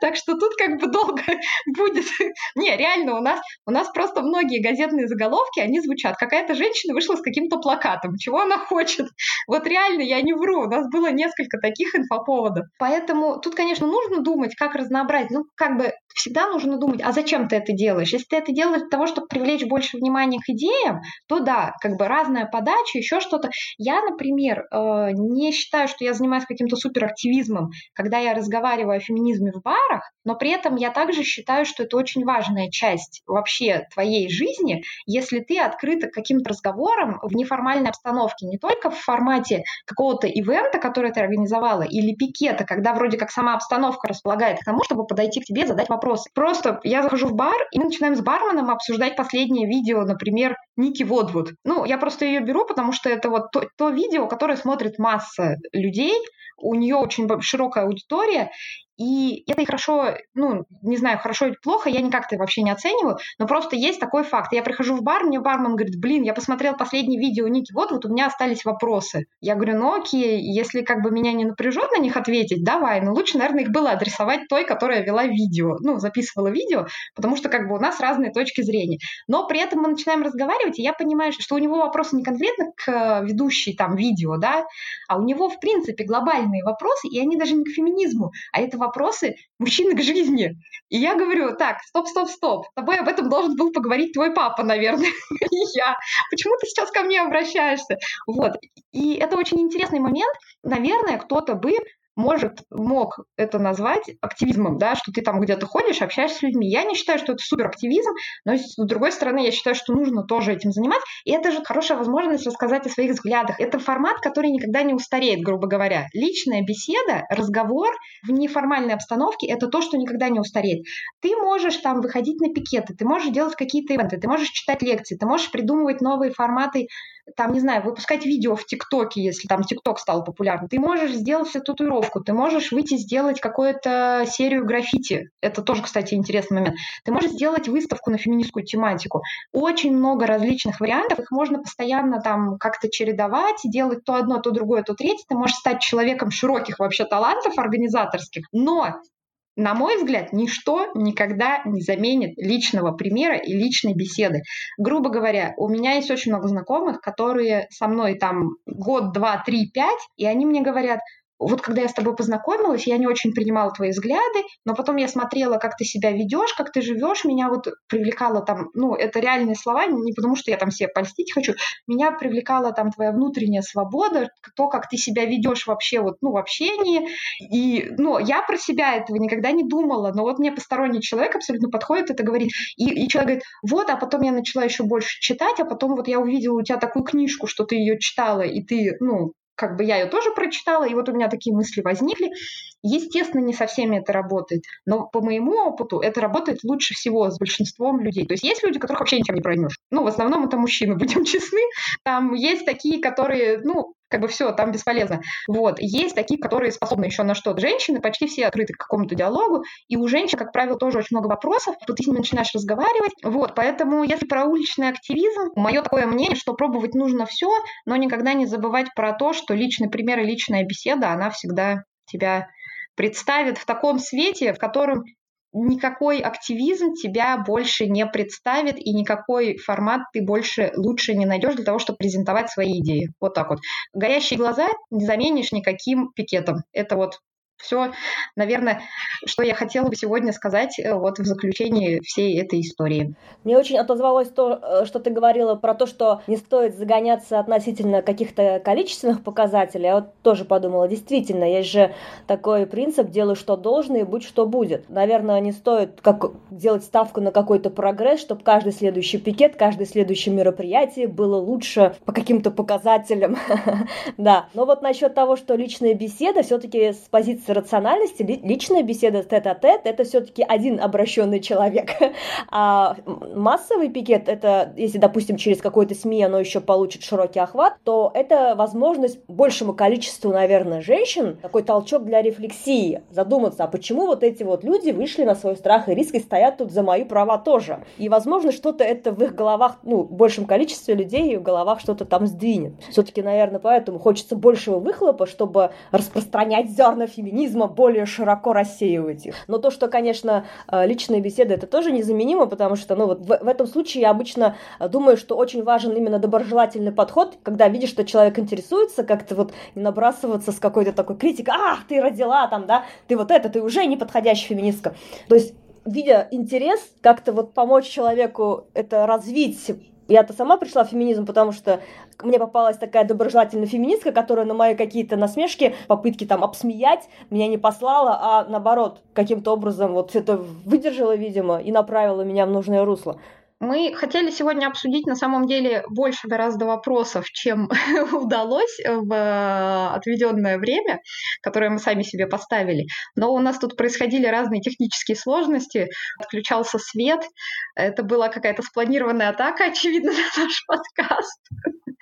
Так что тут как бы долго будет. Не, реально, у нас, у нас просто многие газетные заголовки, они звучат. Какая-то женщина вышла с каким-то плакатом. Чего она хочет? Вот реально, я не вру. У нас было несколько таких инфоповодов. Поэтому тут, конечно, нужно думать, как разнообразить. Ну, как бы всегда нужно думать, а зачем ты это делаешь? Если ты это делаешь для того, чтобы привлечь больше внимания к идеям, то да, как бы разная подача, еще что-то. Я, например, э, не считаю, что я занимаюсь каким-то суперактивизмом, когда я разговариваю о феминизме в барах, но при этом я также считаю, что это очень важная часть вообще твоей жизни, если ты открыта к каким-то разговорам в неформальной обстановке, не только в формате какого-то ивента, который ты организовала, или пикета, когда вроде как сама обстановка располагает к тому, чтобы подойти к тебе, задать вопрос. Просто я захожу в бар, и мы начинаем с барменом обсуждать последнее видео, например, Ники Водвуд. Ну, я просто ее беру, потому что это вот то, то видео, которое смотрит масса людей, у нее очень широкая аудитория, И это и хорошо, ну, не знаю, хорошо или плохо, я никак это вообще не оцениваю, но просто есть такой факт. Я прихожу в бар, мне бармен говорит, блин, я посмотрел последнее видео Ники, вот, вот у меня остались вопросы. Я говорю, ну окей, если как бы меня не напряжет на них ответить, давай, но лучше, наверное, их было адресовать той, которая вела видео, ну, записывала видео, потому что как бы у нас разные точки зрения. Но при этом мы начинаем разговаривать, и я понимаю, что у него вопросы не конкретно к ведущей там видео, да, а у него, в принципе, глобальные вопросы, и они даже не к феминизму, а это вопросы мужчины к жизни. И я говорю, так, стоп, стоп, стоп, с тобой об этом должен был поговорить твой папа, наверное, и я. Почему ты сейчас ко мне обращаешься? Вот. И это очень интересный момент. Наверное, кто-то бы может, мог это назвать активизмом, да, что ты там где-то ходишь, общаешься с людьми. Я не считаю, что это суперактивизм, но с другой стороны, я считаю, что нужно тоже этим заниматься. И это же хорошая возможность рассказать о своих взглядах. Это формат, который никогда не устареет, грубо говоря. Личная беседа, разговор в неформальной обстановке – это то, что никогда не устареет. Ты можешь там выходить на пикеты, ты можешь делать какие-то ивенты, ты можешь читать лекции, ты можешь придумывать новые форматы там, не знаю, выпускать видео в ТикТоке, если там ТикТок стал популярным. Ты можешь сделать татуировку, ты можешь выйти сделать какую-то серию граффити. Это тоже, кстати, интересный момент. Ты можешь сделать выставку на феминистскую тематику. Очень много различных вариантов, их можно постоянно там как-то чередовать, делать то одно, то другое, то третье. Ты можешь стать человеком широких вообще талантов организаторских, но на мой взгляд, ничто никогда не заменит личного примера и личной беседы. Грубо говоря, у меня есть очень много знакомых, которые со мной там год, два, три, пять, и они мне говорят, вот когда я с тобой познакомилась, я не очень принимала твои взгляды, но потом я смотрела, как ты себя ведешь, как ты живешь, меня вот привлекало там, ну, это реальные слова, не потому что я там себе польстить хочу, меня привлекала там твоя внутренняя свобода, то, как ты себя ведешь вообще вот, ну, в общении, и, ну, я про себя этого никогда не думала, но вот мне посторонний человек абсолютно подходит, это говорит, и, и человек говорит, вот, а потом я начала еще больше читать, а потом вот я увидела у тебя такую книжку, что ты ее читала, и ты, ну, как бы я ее тоже прочитала, и вот у меня такие мысли возникли. Естественно, не со всеми это работает, но по моему опыту это работает лучше всего с большинством людей. То есть есть люди, которых вообще ничем не проймешь. Ну, в основном это мужчины, будем честны. Там есть такие, которые, ну, как бы все, там бесполезно. Вот. Есть такие, которые способны еще на что-то. Женщины почти все открыты к какому-то диалогу, и у женщин, как правило, тоже очень много вопросов, то ты с ними начинаешь разговаривать. Вот, поэтому если про уличный активизм, мое такое мнение, что пробовать нужно все, но никогда не забывать про то, что личный пример и личная беседа, она всегда тебя представит в таком свете, в котором никакой активизм тебя больше не представит, и никакой формат ты больше лучше не найдешь для того, чтобы презентовать свои идеи. Вот так вот. Горящие глаза не заменишь никаким пикетом. Это вот все, наверное, что я хотела бы сегодня сказать э, вот в заключении всей этой истории. Мне очень отозвалось то, э, что ты говорила про то, что не стоит загоняться относительно каких-то количественных показателей. Я вот тоже подумала, действительно, есть же такой принцип «делай, что должно, и будь, что будет». Наверное, не стоит как делать ставку на какой-то прогресс, чтобы каждый следующий пикет, каждое следующее мероприятие было лучше по каким-то показателям. Да. Но вот насчет того, что личная беседа все-таки с позиции рациональности личная беседа тет-а-тет – это все-таки один обращенный человек. А массовый пикет – это, если, допустим, через какой-то СМИ оно еще получит широкий охват, то это возможность большему количеству, наверное, женщин, такой толчок для рефлексии, задуматься, а почему вот эти вот люди вышли на свой страх и риск и стоят тут за мои права тоже. И, возможно, что-то это в их головах, ну, в большем количестве людей в головах что-то там сдвинет. Все-таки, наверное, поэтому хочется большего выхлопа, чтобы распространять зерна феминизма феминизма более широко рассеивать их. Но то, что, конечно, э, личные беседы, это тоже незаменимо, потому что, ну, вот в, в этом случае я обычно э, думаю, что очень важен именно доброжелательный подход, когда видишь, что человек интересуется, как-то вот не набрасываться с какой-то такой критикой, а, ты родила там, да, ты вот это, ты уже неподходящая феминистка. То есть видя интерес, как-то вот помочь человеку это развить я-то сама пришла в феминизм, потому что мне попалась такая доброжелательная феминистка, которая на мои какие-то насмешки, попытки там обсмеять меня не послала, а наоборот, каким-то образом вот это выдержала, видимо, и направила меня в нужное русло. Мы хотели сегодня обсудить на самом деле больше гораздо вопросов, чем удалось в отведенное время, которое мы сами себе поставили. Но у нас тут происходили разные технические сложности, отключался свет, это была какая-то спланированная атака, очевидно, на наш подкаст.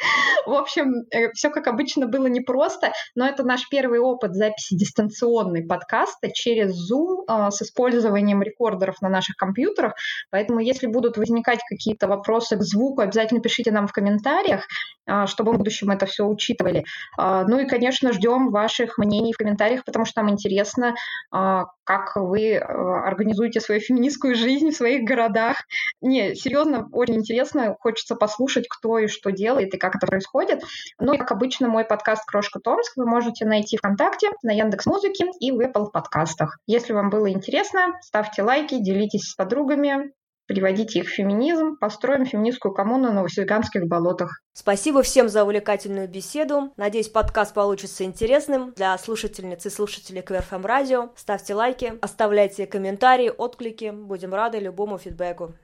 В общем, э, все как обычно было непросто, но это наш первый опыт записи дистанционной подкаста через Zoom а, с использованием рекордеров на наших компьютерах. Поэтому, если будут возникать какие-то вопросы к звуку, обязательно пишите нам в комментариях, а, чтобы в будущем это все учитывали. А, ну и, конечно, ждем ваших мнений в комментариях, потому что нам интересно, как вы организуете свою феминистскую жизнь в своих городах. Не, серьезно, очень интересно, хочется послушать, кто и что делает, и как это происходит. Ну и, как обычно, мой подкаст «Крошка Томск» вы можете найти ВКонтакте, на Яндекс Музыке и в Apple подкастах. Если вам было интересно, ставьте лайки, делитесь с подругами, приводите их в феминизм, построим феминистскую коммуну на Новосельганских болотах. Спасибо всем за увлекательную беседу. Надеюсь, подкаст получится интересным для слушательниц и слушателей КВРФМ Радио. Ставьте лайки, оставляйте комментарии, отклики. Будем рады любому фидбэку.